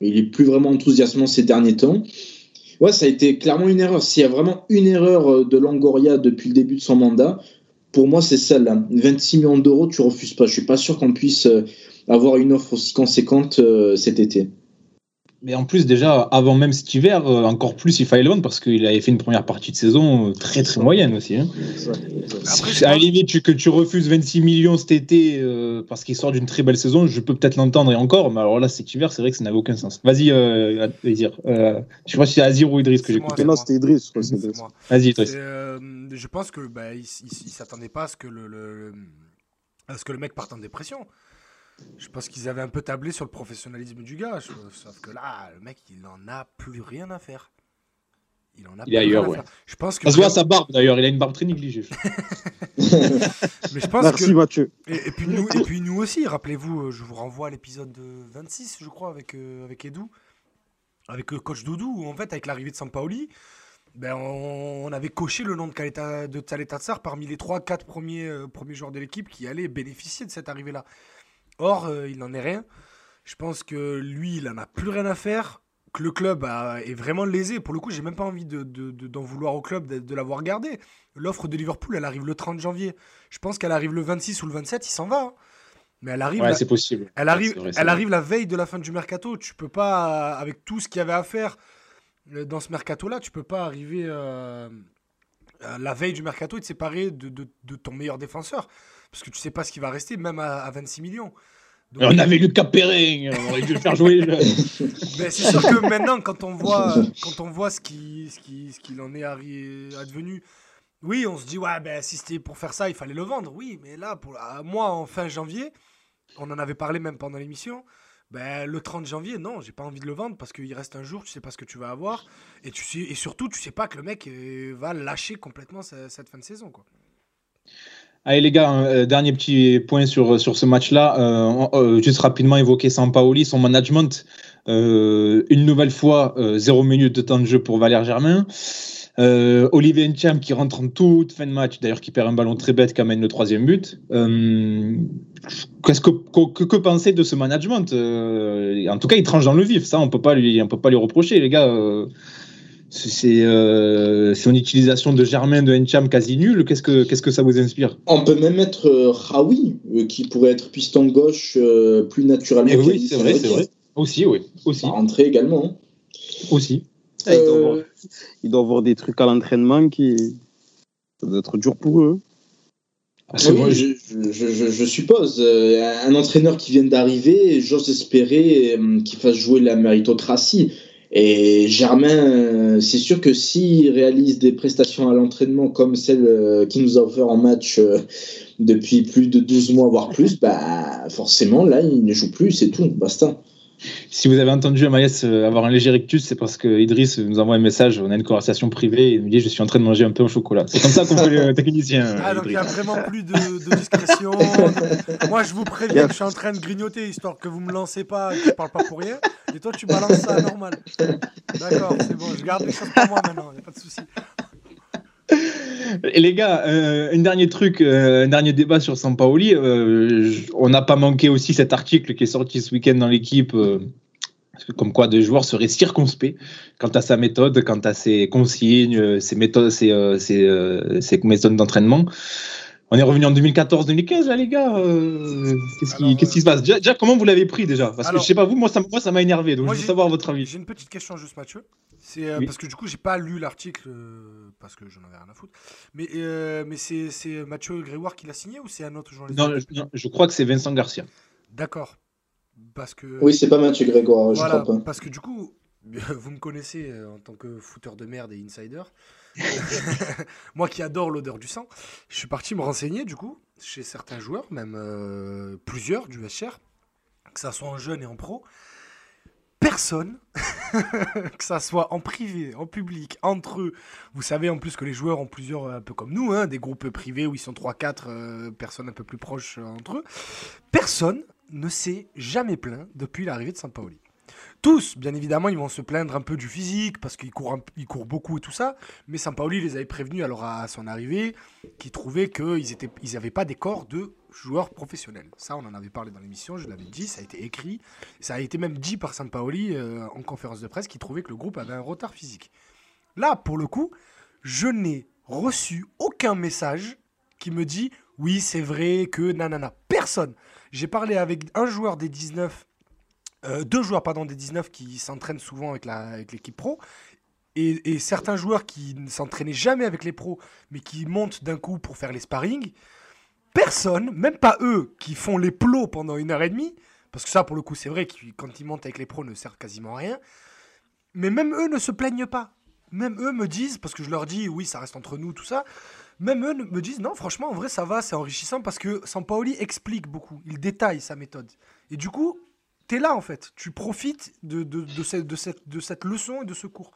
Speaker 4: il est plus vraiment enthousiasmant ces derniers temps ouais, ça a été clairement une erreur. S'il y a vraiment une erreur euh, de Longoria depuis le début de son mandat, pour moi, c'est celle-là. 26 millions d'euros, tu refuses pas. Je suis pas sûr qu'on puisse euh, avoir une offre aussi conséquente euh, cet été.
Speaker 2: Mais en plus, déjà, avant même cet hiver, euh, encore plus, il fallait le vendre parce qu'il avait fait une première partie de saison euh, très très moyenne aussi. Hein. à la limite, que tu refuses 26 millions cet été euh, parce qu'il sort d'une très belle saison, je peux peut-être l'entendre et encore, mais alors là, cet hiver, c'est vrai que ça n'avait aucun sens. Vas-y, euh, Azir. Euh, je sais pas si c'est Azir ou Idriss que j'écoute.
Speaker 5: Non, c'était Idriss.
Speaker 2: Vas-y, Idriss.
Speaker 3: je pense que bah, il, il, s'attendait pas à ce que le, le, à ce que le mec parte en dépression. Je pense qu'ils avaient un peu tablé sur le professionnalisme du gars. Sauf que là, le mec, il n'en a plus rien à faire.
Speaker 2: Il en a il est ailleurs, ouais. Je pense que ça se voit sa barbe d'ailleurs, il a une barbe très négligée. [LAUGHS]
Speaker 3: Mais je pense
Speaker 5: Merci
Speaker 3: que...
Speaker 5: Mathieu.
Speaker 3: Et, et, puis nous, et puis nous aussi, rappelez-vous, euh, je vous renvoie à l'épisode 26, je crois, avec, euh, avec Edu, avec le coach Doudou, où en fait, avec l'arrivée de Sampaoli, ben, on, on, avait coché le nom de, Kaleta, de Taleta Tsar parmi les 3-4 premiers, euh, premiers joueurs de l'équipe qui allaient bénéficier de cette arrivée-là. Or, euh, il n'en est rien. Je pense que lui, il n'en a plus rien à faire. Que le club a, est vraiment lésé. Pour le coup, j'ai même pas envie d'en de, de, vouloir au club de, de l'avoir gardé. L'offre de Liverpool, elle arrive le 30 janvier. Je pense qu'elle arrive le 26 ou le 27, il s'en va. Hein. Mais elle arrive.
Speaker 2: Ouais, c'est possible.
Speaker 3: Elle arrive, vrai, elle arrive la veille de la fin du mercato. Tu peux pas, avec tout ce qu'il y avait à faire euh, dans ce mercato-là, tu peux pas arriver euh, la veille du mercato et te séparer de, de, de, ton meilleur défenseur. Parce que tu sais pas ce qui va rester, même à, à 26 millions.
Speaker 2: Donc, on avait Lucas Perrin, on aurait dû le faire jouer. [LAUGHS]
Speaker 3: c'est sûr que maintenant, quand on voit, quand on voit ce qu'il ce qui, ce en est advenu, oui, on se dit, ouais, ben, si c'était pour faire ça, il fallait le vendre. Oui, mais là, pour moi, en fin janvier, on en avait parlé même pendant l'émission. Ben, le 30 janvier, non, j'ai pas envie de le vendre parce qu'il reste un jour, tu sais pas ce que tu vas avoir. Et, surtout, tu sais pas que le mec euh, va lâcher complètement cette fin de saison. Quoi.
Speaker 2: Allez les gars, euh, dernier petit point sur, sur ce match-là. Euh, euh, juste rapidement évoquer Sampaoli, son management. Euh, une nouvelle fois, euh, zéro minute de temps de jeu pour Valère Germain. Olivier Ncham qui rentre en toute fin de match, d'ailleurs qui perd un ballon très bête qui amène le troisième but. Qu'est-ce que, que, que, penser de ce management En tout cas, il tranche dans le vif, ça on peut pas lui, on peut pas lui reprocher, les gars c'est euh, son utilisation de Germain, de Encham quasi nul. Qu'est-ce que, qu'est-ce que ça vous inspire?
Speaker 4: On peut même mettre euh, Raoui, euh, qui pourrait être piston gauche euh, plus naturellement.
Speaker 2: Et oui, c'est vrai, c'est vrai. Aussi, oui. Aussi.
Speaker 4: Rentrer également. Hein.
Speaker 2: Aussi.
Speaker 5: Ah, il, doit avoir, des trucs à l'entraînement qui. Ça doit être dur pour eux.
Speaker 4: Ah, oui, moi, je, je, je, je, suppose. un entraîneur qui vient d'arriver, j'ose espérer qu'il fasse jouer la méritocratie. Et Germain, c'est sûr que s'il réalise des prestations à l'entraînement comme celle euh, qu'il nous a offert en match euh, depuis plus de 12 mois, voire plus, [LAUGHS] bah forcément, là, il ne joue plus, c'est tout, basta.
Speaker 2: Si vous avez entendu Amaïs euh, avoir un léger rictus, c'est parce que Idriss nous envoie un message, on a une conversation privée, et il nous dit Je suis en train de manger un peu au chocolat. C'est comme ça qu'on fait le technicien.
Speaker 3: Ah, donc il n'y a vraiment plus de, de discrétion. Moi, je vous préviens que je suis en train de grignoter, histoire que vous ne me lancez pas, que je ne parle pas pour rien. Et toi, tu balances ça normal. D'accord, c'est bon, je garde les choses pour moi maintenant, il a pas de souci.
Speaker 2: Les gars, euh, un dernier truc, euh, un dernier débat sur Sampaoli. Euh, on n'a pas manqué aussi cet article qui est sorti ce week-end dans l'équipe, euh, comme quoi des joueurs seraient circonspects quant à sa méthode, quant à ses consignes, ses méthodes, ses méthodes d'entraînement. On est revenu en 2014-2015 là les gars. euh, Qu'est-ce qui, se passe? Déjà, déjà, comment vous l'avez pris déjà? Parce
Speaker 3: Alors-
Speaker 2: que je sais pas vous, moi ça, moi, ça m'a énervé, donc
Speaker 3: Moi,
Speaker 2: je veux savoir votre avis.
Speaker 3: J'ai une petite question juste, Mathieu. C'est euh,
Speaker 2: Oui.
Speaker 3: parce que du coup, j'ai pas lu l'article euh, parce que j'en avais rien à foutre. Mais, euh, mais c'est Mathieu Grégoire qui l'a signé ou c'est un autre journaliste?
Speaker 2: Non, je, non, je crois que c'est Vincent Garcia.
Speaker 3: D'accord. Parce que
Speaker 6: Oui, c'est pas Mathieu Grégoire, je crois pas.
Speaker 3: parce que du coup, [LAUGHS] vous me connaissez euh, en tant que fouteur de merde et insider. [LAUGHS] Moi qui adore l'odeur du sang, je suis parti me renseigner du coup chez certains joueurs, même euh, plusieurs du SR, que ça soit en jeune et en pro. Personne, [LAUGHS] que ça soit en privé, en public, entre eux. Vous savez en plus que les joueurs ont plusieurs, un peu comme nous, hein, des groupes privés où ils sont 3-4 euh, personnes un peu plus proches euh, entre eux. Personne ne s'est jamais plaint depuis l'arrivée de Sampaoli. Tous, bien évidemment, ils vont se plaindre un peu du physique parce qu'ils courent, courent beaucoup et tout ça. Mais Sampaoli les avait prévenus alors à son arrivée qu'ils trouvaient qu'ils n'avaient ils pas des corps de joueurs professionnels. Ça, on en avait parlé dans l'émission, je l'avais dit, ça a été écrit. Ça a été même dit par Sampaoli euh, en conférence de presse qu'il trouvait que le groupe avait un retard physique. Là, pour le coup, je n'ai reçu aucun message qui me dit oui, c'est vrai que nanana. Personne. J'ai parlé avec un joueur des 19 euh, deux joueurs pardon, des 19 qui s'entraînent souvent avec la- avec l'équipe pro. Et, et certains joueurs qui ne s'entraînaient jamais avec les pros, mais qui montent d'un coup pour faire les sparring. Personne, même pas eux, qui font les plots pendant une heure et demie, parce que ça, pour le coup, c'est vrai que quand ils montent avec les pros, ne sert quasiment à rien. Mais même eux ne se plaignent pas. Même eux me disent, parce que je leur dis, oui, ça reste entre nous, tout ça. Même eux me disent, non, franchement, en vrai, ça va, c'est enrichissant, parce que Sampaoli explique beaucoup, il détaille sa méthode. Et du coup, t'es là en fait. Tu profites de, de, de cette, de, cette, de cette leçon et de ce cours.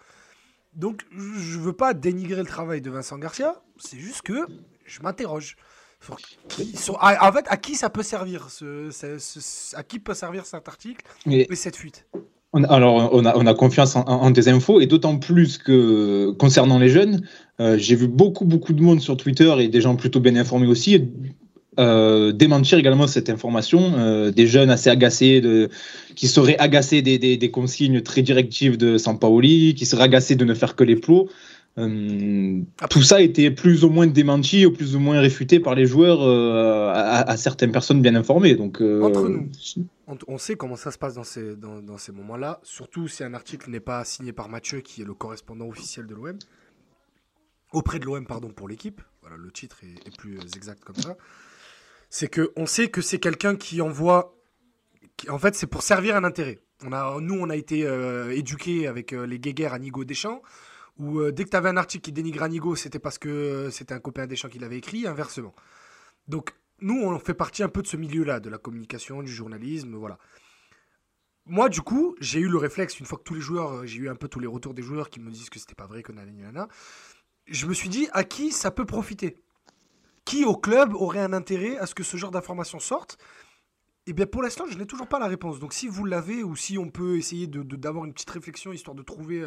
Speaker 3: Donc, je veux pas dénigrer le travail de Vincent Garcia, c'est juste que je m'interroge. Sur qui- sur- à- en fait, à qui ça peut servir ce, ce- ce- À qui peut servir cet article
Speaker 2: Et
Speaker 3: et cette fuite?
Speaker 2: on a- alors, on a, on a confiance en, en- tes infos, et d'autant plus que concernant les jeunes, euh, j'ai vu beaucoup, beaucoup de monde sur Twitter et des gens plutôt bien informés aussi euh, démentir également cette information. euh, des jeunes assez agacés, de, qui seraient agacés des, des- des consignes très directives de Sampaoli, qui seraient agacés de ne faire que les plots. Euh, tout ça a été plus ou moins démenti ou plus ou moins réfuté par les joueurs à, à certaines personnes bien informées. Donc,
Speaker 3: Entre nous. on, on sait comment ça se passe dans ces, dans, dans ces moments-là, surtout si un article n'est pas signé par Mathieu, qui est le correspondant officiel de l'OM, auprès de l'OM, pardon, pour l'équipe. Voilà, le titre est, est plus exact comme ça. C'est que on sait que c'est quelqu'un qui envoie. qui- en fait, c'est pour servir un intérêt. On a, nous, on a été euh, éduqués avec euh, les guéguerres à Nigo Deschamps, où euh, dès que tu avais un article qui dénigrait Anigo, c'était parce que c'était un copain Deschamps qui l'avait écrit, inversement. Donc, nous, on fait partie un peu de ce milieu-là, de la communication, du journalisme, voilà. Moi, du coup, j'ai eu le réflexe, une fois que tous les joueurs, j'ai eu un peu tous les retours des joueurs qui me disent que c'était pas vrai, que nanana, je me suis dit, à qui ça peut profiter? Qui au club aurait un intérêt à ce que ce genre d'informations sorte Eh bien, pour l'instant, je n'ai toujours pas la réponse. Donc, si vous l'avez, ou si on peut essayer d'avoir une petite réflexion, histoire de trouver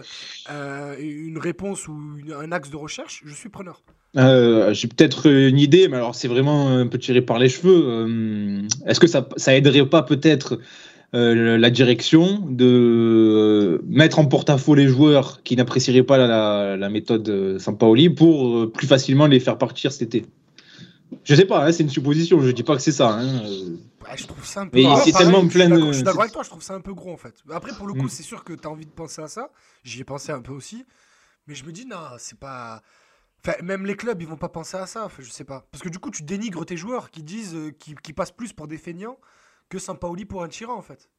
Speaker 3: euh, une réponse ou un axe de recherche, je suis preneur.
Speaker 2: Euh, J'ai peut-être une idée, mais alors c'est vraiment un peu tiré par les cheveux. Euh, Est-ce que ça, aiderait pas peut-être la direction de mettre en porte-à-faux les joueurs qui n'apprécieraient pas la, la, la méthode Sampaoli pour plus facilement les faire partir cet été? Je sais pas, hein, c'est une supposition, je dis pas que c'est ça. hein.
Speaker 3: Ouais, je trouve ça un peu.
Speaker 2: Mais
Speaker 3: gros.
Speaker 2: c'est tellement
Speaker 3: je suis
Speaker 2: plein de-
Speaker 3: d'accord- Je suis d'accord avec toi, je trouve ça un peu gros en fait. Après, pour le coup,
Speaker 2: Mm.
Speaker 3: c'est sûr que tu as envie de penser à ça. J'y ai pensé un peu aussi. Mais je me dis, non, c'est pas. Enfin, même les clubs, ils vont pas penser à ça. Enfin, je sais pas. Parce que du coup, tu dénigres tes joueurs qui disent. euh, qui, qui passent plus pour des feignants que Sampaoli pour un tyran en fait.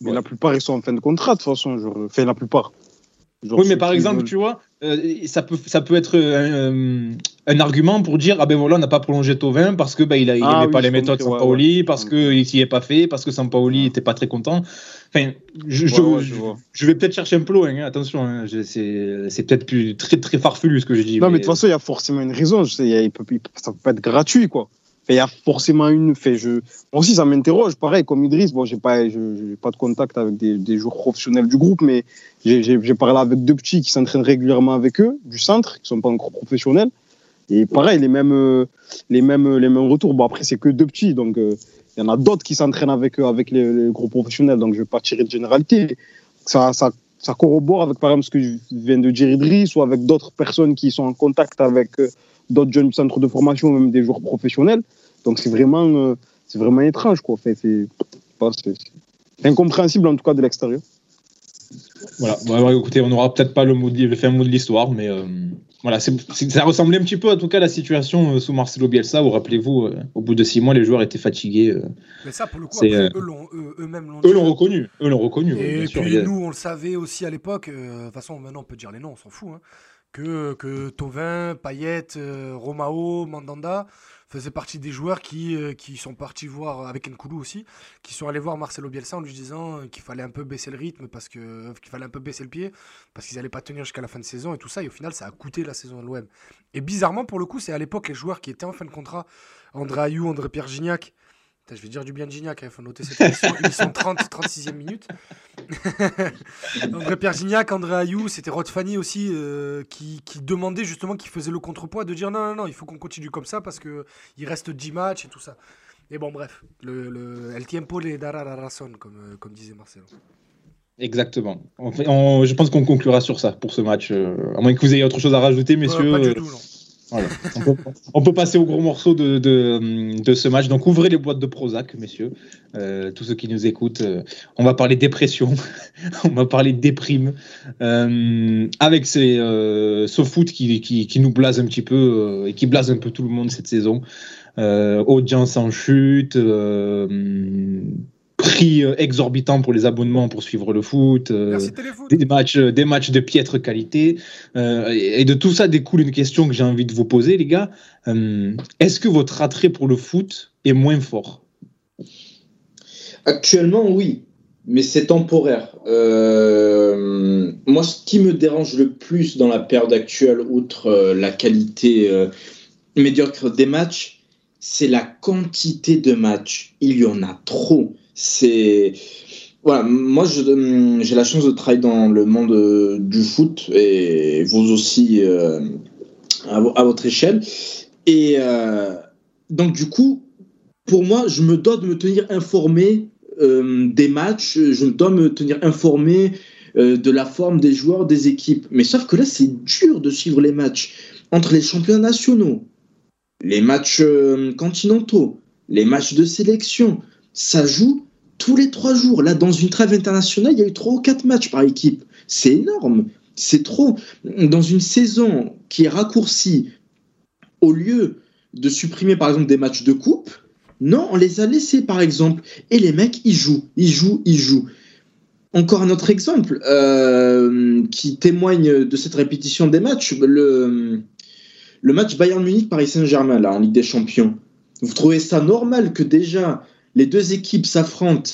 Speaker 5: Mais la plupart, ils sont en fin de contrat, de toute façon. Genre, enfin, la plupart. Genre,
Speaker 2: Oui, mais par exemple,
Speaker 5: veulent-
Speaker 2: tu vois, euh, ça, peut, ça peut être un, un argument pour dire ah ben voilà, on n'a pas prolongé Tovin parce que ben, il n'aimait
Speaker 5: Ah oui,
Speaker 2: pas les méthodes
Speaker 5: comprends, ouais,
Speaker 2: Sampaoli,
Speaker 5: ouais.
Speaker 2: parce
Speaker 5: Ouais.
Speaker 2: qu'il s'y est pas fait, parce que Sampaoli n'était pas très content. Enfin, je, je,
Speaker 5: Ouais, ouais, je vois.
Speaker 2: je vais peut-être chercher un peu loin, hein, attention, hein, je- c'est c'est peut-être plus très très farfelu ce que je dis.
Speaker 5: Non, mais de toute façon, il y a forcément une raison. Je sais, il il peut- il ça peut pas être gratuit, quoi. Il y a forcément une. Fait, je, moi aussi, ça m'interroge. Pareil, comme Idriss, bon, j'ai pas, pas de contact avec des, des, joueurs professionnels du groupe, mais j'ai parlé avec deux petits qui s'entraînent régulièrement avec eux, du centre, qui sont pas encore professionnels. Et pareil, les mêmes, les mêmes, les mêmes retours. Bon, après, c'est que deux petits, donc euh, il y en a d'autres qui s'entraînent avec eux, avec les, les, gros professionnels, donc je vais pas tirer de généralité. Ça, ça, ça corrobore avec, par exemple, ce que je viens de dire Idriss, ou avec d'autres personnes qui sont en contact avec euh, d'autres jeunes centres de formation, même des joueurs professionnels. Donc c'est vraiment, euh, c'est vraiment étrange, quoi. Fait, c'est, incompréhensible, en tout cas, de l'extérieur.
Speaker 2: Voilà, bah, écoutez, on n'aura peut-être pas le, mot de, le fin mot de l'histoire, mais euh, voilà, ça ressemblait un petit peu, en tout cas, à la situation euh, sous Marcelo Bielsa, où, rappelez-vous, au bout de six mois, les joueurs étaient fatigués.
Speaker 3: mais ça, pour le coup, après, eux, mêmes l'ont,
Speaker 2: eux l'ont reconnu. Eux l'ont reconnu.
Speaker 3: Et puis nous, on le savait aussi à l'époque. De toute façon, maintenant, on peut dire les noms, on s'en fout. Hein, que, que Tovin, Payet, Romao, Mandanda faisait partie des joueurs qui, euh, qui sont partis voir, avec Nkoulou aussi, qui sont allés voir Marcelo Bielsa en lui disant qu'il fallait un peu baisser le rythme, parce que qu'il fallait un peu baisser le pied, parce qu'ils n'allaient pas tenir jusqu'à la fin de saison et tout ça. Et au final, ça a coûté la saison de l'OM. Et bizarrement, pour le coup, c'est à l'époque les joueurs qui étaient en fin de contrat, André Ayou, André Pierre Gignac, je vais dire du bien de Gignac, il hein, faut noter cette émission, émission 30, 36e minute. [LAUGHS] André Pierre Gignac, André Ayou, c'était Rod Fanny aussi euh, qui, qui, demandait justement, qui faisait le contrepoids de dire non, non, non, il faut qu'on continue comme ça parce qu'il reste 10 matchs et tout ça. Et bon, bref, le, le El tiempo le dará la razón, comme, euh, comme disait Marcelo.
Speaker 2: Exactement. je pense qu'on conclura sur ça pour ce match. Euh, à moins que vous ayez autre chose à rajouter, messieurs.
Speaker 3: pas du tout, non.
Speaker 2: On, peut, passer au gros morceau de, ce match. Donc ouvrez les boîtes de Prozac, messieurs, euh, tous ceux qui nous écoutent. Euh, on va parler dépression, [LAUGHS] on va parler déprime, euh, avec ce foot qui, nous blase un petit peu et qui blase un peu tout le monde cette saison. audience en chute prix euh, exorbitant pour les abonnements pour suivre le foot,
Speaker 3: euh,
Speaker 2: des, matchs, euh, des matchs de piètre qualité. et de tout ça découle une question que j'ai envie de vous poser, les gars. Est-ce que votre attrait pour le foot est moins fort?
Speaker 4: Actuellement, oui, mais c'est temporaire. moi, ce qui me dérange le plus dans la période actuelle, outre la qualité médiocre des matchs, c'est la quantité de matchs. Il y en a trop c'est voilà, moi j'ai la chance de travailler dans le monde euh, du foot et vous aussi euh, à, votre échelle. Et euh, donc du coup, pour moi, je me dois de me tenir informé des matchs, je dois me tenir informé de la forme des joueurs, des équipes. Mais sauf que là, c'est dur de suivre les matchs entre les championnats nationaux, les matchs continentaux, les matchs de sélection. Ça joue tous les trois jours. Là, dans une trêve internationale, il y a eu trois ou quatre matchs par équipe. C'est énorme. C'est trop. Dans une saison qui est raccourcie, au lieu de supprimer par exemple des matchs de coupe, non, on les a laissés par exemple. Et les mecs, ils jouent, ils jouent, ils jouent. Encore un autre exemple euh, qui témoigne de cette répétition des matchs, le, le match Bayern Munich-Paris Saint-Germain, là, en Ligue des Champions. Vous trouvez ça normal que déjà les deux équipes s'affrontent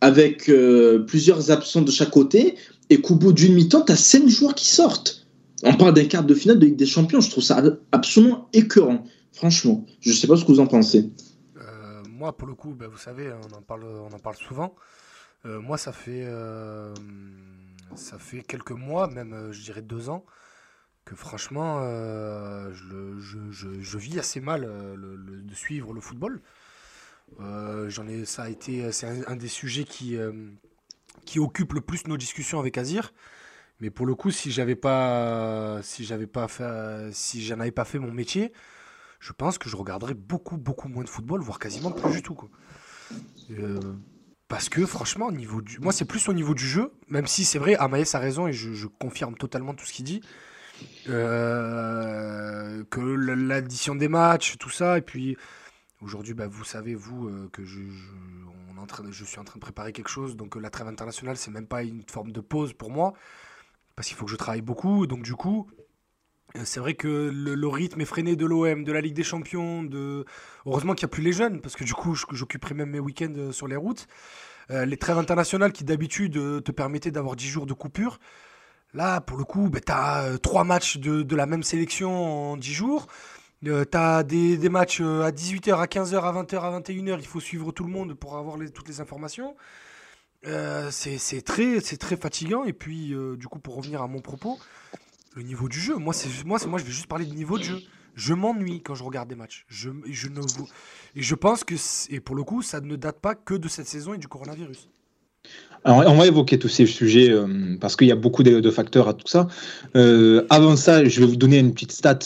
Speaker 4: avec euh, plusieurs absents de chaque côté et qu'au bout d'une mi-temps, tu as cinq joueurs qui sortent. On parle d'un quart de finale de Ligue des Champions. Je trouve ça absolument écœurant. Franchement, je ne sais pas ce que vous en pensez.
Speaker 3: Euh, moi, pour le coup, ben, vous savez, on en parle, on en parle souvent. Euh, moi, ça fait, ça fait quelques mois, même je dirais deux ans, que franchement, je, vis assez mal de suivre le football. Euh, j'en ai, ça a été, c'est un, des sujets qui, euh, qui occupe le plus nos discussions avec Azir. Mais pour le coup, si j'avais pas, si j'avais pas fait, si j'en avais pas fait mon métier, je pense que je regarderais beaucoup, beaucoup moins de football, voire quasiment plus du tout. Euh, parce que franchement, au niveau du... moi, c'est plus au niveau du jeu, même si c'est vrai, Amaïs a raison et je, confirme totalement tout ce qu'il dit. que l'addition des matchs, tout ça, et puis Aujourd'hui, bah, vous savez, vous, euh, que je, suis en train de préparer quelque chose. Donc euh, la trêve internationale, c'est même pas une forme de pause pour moi. Parce qu'il faut que je travaille beaucoup. Donc du coup, euh, c'est vrai que le, rythme effréné de l'OM, de la Ligue des Champions, heureusement qu'il n'y a plus les jeunes. Parce que du coup, j'occuperai même mes week-ends sur les routes. les trêves internationales qui d'habitude te permettaient d'avoir 10 jours de coupure. Là, pour le coup, bah, tu as trois matchs de, de, la même sélection en 10 jours. Euh, T'as des, des matchs euh, à 18h, à 15h, à 20h, à 21h. Il faut suivre tout le monde pour avoir toutes les informations. Euh, c'est très, très fatigant. Et puis, euh, du coup, pour revenir à mon propos, le niveau du jeu. Moi, moi, moi, je vais juste parler du niveau de jeu. Je m'ennuie quand je regarde des matchs. Je, je ne et je pense que, et pour le coup, ça ne date pas que de cette saison et du coronavirus.
Speaker 2: On va évoquer tous ces sujets euh, parce qu'il y a beaucoup de, facteurs à tout ça. Avant ça, je vais vous donner une petite stat.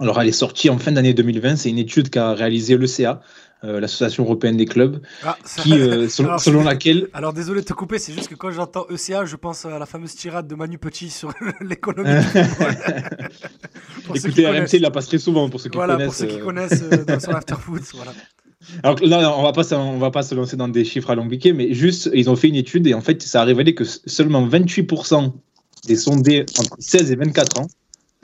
Speaker 2: Alors, elle est sortie en fin d'année 2020. C'est une étude qu'a réalisée l'ECA, euh, l'Association européenne des clubs,
Speaker 3: Ah, ça-
Speaker 2: qui, euh, [LAUGHS] selon,
Speaker 3: Alors,
Speaker 2: selon
Speaker 3: je-
Speaker 2: laquelle [LAUGHS]
Speaker 3: Alors désolé de te couper, c'est juste que quand j'entends ECA, je pense à la fameuse tirade de Manu Petit sur [LAUGHS] l'économie
Speaker 2: Écoutez. RMC, il la passe très souvent pour ceux qui
Speaker 3: Voilà,
Speaker 2: connaissent.
Speaker 3: pour ceux qui
Speaker 2: euh,
Speaker 3: connaissent dans son afterfoot. Voilà.
Speaker 2: Alors là, on va pas, on va pas se lancer dans des chiffres alambiqués, mais juste, ils ont fait une étude et en fait, ça a révélé que seulement 28% des sondés entre 16 et 24 ans,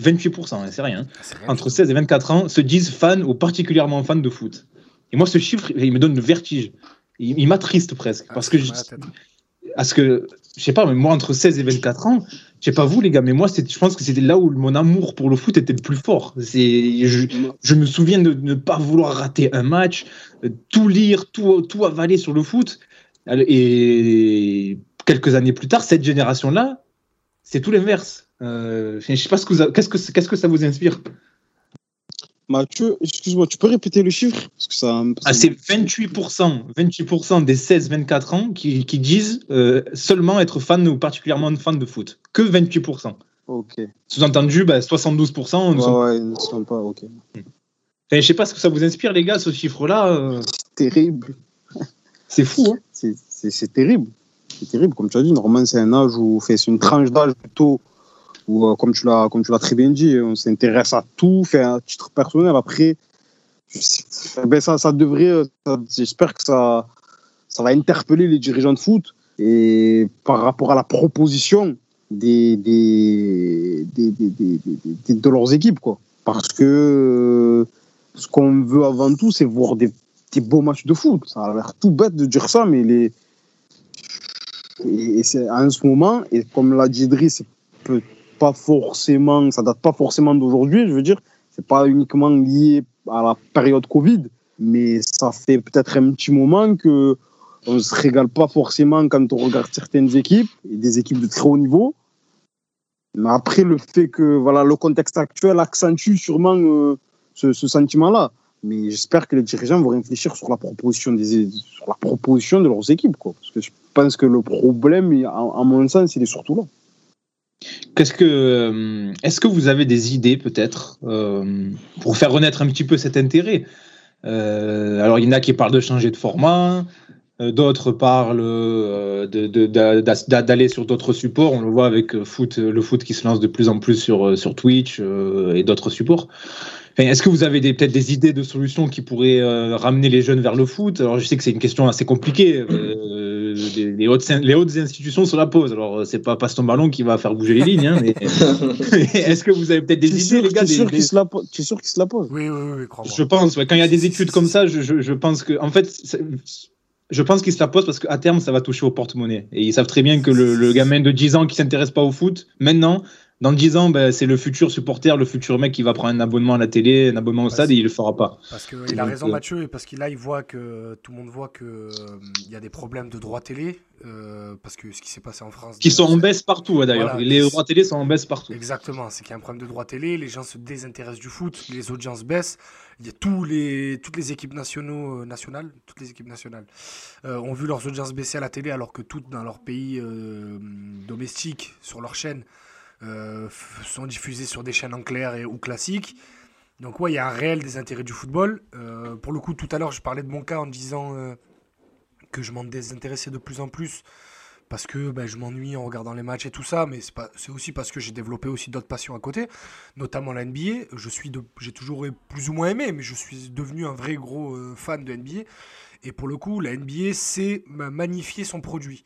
Speaker 2: 28%, hein, c'est rien,
Speaker 3: C'est rien
Speaker 2: entre
Speaker 3: du tout.
Speaker 2: 16 et 24 ans, se disent fans ou particulièrement fans de foot. Et moi, ce chiffre, il me donne le vertige. Il, il m'attriste presque.
Speaker 3: Ah,
Speaker 2: Parce que, je, parce que, je sais pas, mais moi, entre 16 et 24 ans, je sais pas vous, les gars, mais moi, je pense que c'était là où mon amour pour le foot était le plus fort. Je, je me souviens de ne pas vouloir rater un match, euh, tout lire, tout, tout avaler sur le foot. Et quelques années plus tard, cette génération-là, c'est tout l'inverse. Euh, je sais pas ce que vous- qu'est-ce que qu'est-ce que ça vous inspire?
Speaker 5: Mathieu, excuse-moi, tu peux répéter le chiffre? Parce que ça,
Speaker 2: Ah, c'est 28%, 28% des 16-24 ans qui, qui disent euh, seulement être fan ou particulièrement fan de foot. Que 28%.
Speaker 5: Ok.
Speaker 2: Sous-entendu, bah, 72%. ne
Speaker 5: Ouais,
Speaker 2: sont-
Speaker 5: ouais, ils ne sont pas, ok.
Speaker 2: Enfin, je sais pas ce que ça vous inspire, les gars, ce chiffre-là. euh,
Speaker 5: C'est terrible.
Speaker 2: c'est fou. Hein
Speaker 5: C'est- terrible. C'est terrible, comme tu as dit. Normalement, c'est un âge où, c'est une tranche d'âge plutôt où, euh, comme tu l'as, comme tu l'as très bien dit, on s'intéresse à tout, fait à titre personnel. Après, sais- ben ça, ça devrait, euh, j'espère que ça, ça va interpeller les dirigeants de foot et par rapport à la proposition des, des, des, des- de leurs équipes, quoi. Parce que euh, ce qu'on veut avant tout, c'est voir des, beaux matchs de foot. Ça a l'air tout bête de dire ça, mais les, et, c'est en ce moment, et comme l'a dit Idriss, c'est pas forcément, ça date pas forcément d'aujourd'hui, je veux dire, c'est pas uniquement lié à la période Covid, mais ça fait peut-être un petit moment que on se régale pas forcément quand on regarde certaines équipes, et des équipes de très haut niveau. Mais après, le fait que voilà, le contexte actuel accentue sûrement euh, ce, sentiment-là. Mais j'espère que les dirigeants vont réfléchir sur la proposition, des, sur la proposition de leurs équipes. Quoi. Parce que je pense que le problème, à, à mon sens, il est surtout là.
Speaker 2: Qu'est-ce que, euh, est-ce que vous avez des idées peut-être euh, pour faire renaître un petit peu cet intérêt? Euh, Alors il y en a qui parlent de changer de format, d'autres parlent d'aller sur d'autres supports. On le voit avec foot, le foot qui se lance de plus en plus sur, Twitch et d'autres supports. Est-ce que vous avez peut-être des idées de solutions qui pourraient ramener les jeunes vers le foot? Alors je sais que c'est une question assez compliquée. Les, les hautes, les hautes institutions se la posent. Alors euh, c'est pas Paston Ballon qui va faire bouger les lignes, hein, mais [LAUGHS] est-ce que vous avez peut-être des idées,
Speaker 5: sûr,
Speaker 2: les gars
Speaker 5: t'es
Speaker 2: des-
Speaker 5: sûr
Speaker 2: des-
Speaker 5: qu'il se, la po- tu es sûr qu'il se la pose?
Speaker 3: Oui, oui, oui.
Speaker 2: Je pense, ouais, quand il y a des études comme ça, je, je, je pense que, en fait, je pense qu'ils se la posent parce qu'à terme, ça va toucher au porte-monnaie. Et ils savent très bien que le, le gamin de 10 ans qui s'intéresse pas au foot, maintenant, dans 10 ans, ben, c'est le futur supporter, le futur mec qui va prendre un abonnement à la télé, un abonnement au stade et il le fera pas.
Speaker 3: Parce qu'il a
Speaker 2: Donc,
Speaker 3: raison
Speaker 2: euh,
Speaker 3: Mathieu, et parce qu'il là il voit que tout le monde voit que euh, y a des problèmes de droit télé, euh, parce que ce qui s'est passé en France.
Speaker 2: Qui sont en baisse partout, hein, d'ailleurs.
Speaker 3: Voilà.
Speaker 2: Les droits télé sont en baisse partout.
Speaker 3: Exactement, c'est qu'il y a un problème de droit télé, les gens se désintéressent du foot, les audiences baissent, il y a tous les, toutes les équipes nationaux, euh, nationales, toutes les équipes nationales euh, ont vu leurs audiences baisser à la télé alors que toutes dans leur pays euh, domestique, sur leur chaîne, euh, sont diffusées sur des chaînes en clair et, ou classiques. Donc ouais, il y a un réel désintérêt du football. Euh, pour le coup, tout à l'heure, je parlais de mon cas en disant euh, que je m'en désintéressais de plus en plus parce que ben, je m'ennuie en regardant les matchs et tout ça, mais c'est aussi parce que j'ai développé aussi d'autres passions à côté, notamment la NBA. J'ai toujours plus ou moins aimé, mais je suis devenu un vrai gros fan de NBA. Et pour le coup, la NBA sait ma- magnifier son produit.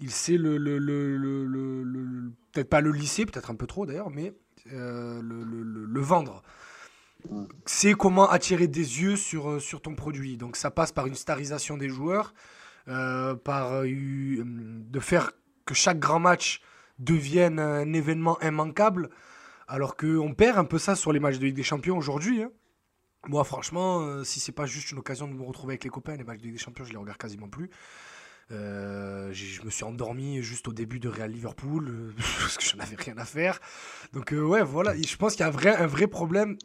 Speaker 3: Il sait le, peut-être pas le lycée, peut-être un peu trop d'ailleurs, mais euh, le, vendre. C'est comment attirer des yeux sur, euh, sur ton produit. Donc ça passe par une starisation des joueurs, euh, par de faire que chaque grand match devienne un événement immanquable. Alors qu'on perd un peu ça sur les matchs de Ligue des Champions aujourd'hui. Hein. Moi, franchement, si c'est pas juste une occasion de me retrouver avec les copains, les matchs de Ligue des Champions, je les regarde quasiment plus. Euh, je me suis endormi juste au début de Real Liverpool euh, [LAUGHS] parce que j'en avais rien à faire. Donc ouais, voilà, je pense qu'il y a un vrai, problème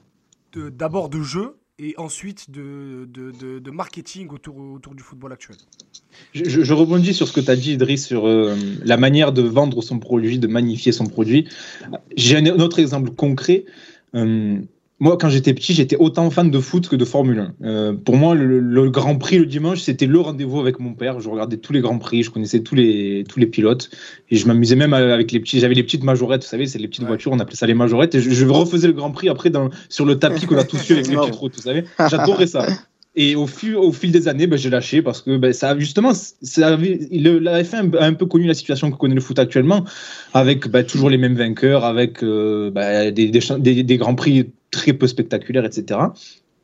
Speaker 3: d'abord de, jeu et ensuite de, marketing autour, du football actuel.
Speaker 2: Je, je rebondis sur ce que tu as dit, Idriss, sur la manière de vendre son produit, de magnifier son produit. J'ai un autre exemple concret moi, quand j'étais petit, j'étais autant fan de foot que de Formule 1. Euh, pour moi, le, Grand Prix le dimanche, c'était le rendez-vous avec mon père. Je regardais tous les Grands Prix, je connaissais tous les, tous les pilotes. Et je m'amusais même avec les petits. J'avais les petites majorettes, vous savez, c'est les petites voitures, on appelait ça les majorettes. Et je, refaisais le Grand Prix après dans, sur le tapis qu'on a tous fait avec les petites routes, vous savez. J'adorais ça. Et au fil, au fil des années, ben, j'ai lâché parce que ben, ça, justement, ça avait, la F1 a un peu connu la situation que connaît le foot actuellement, avec ben, toujours les mêmes vainqueurs, avec euh, ben, des, des, des, grands prix très peu spectaculaires, etc.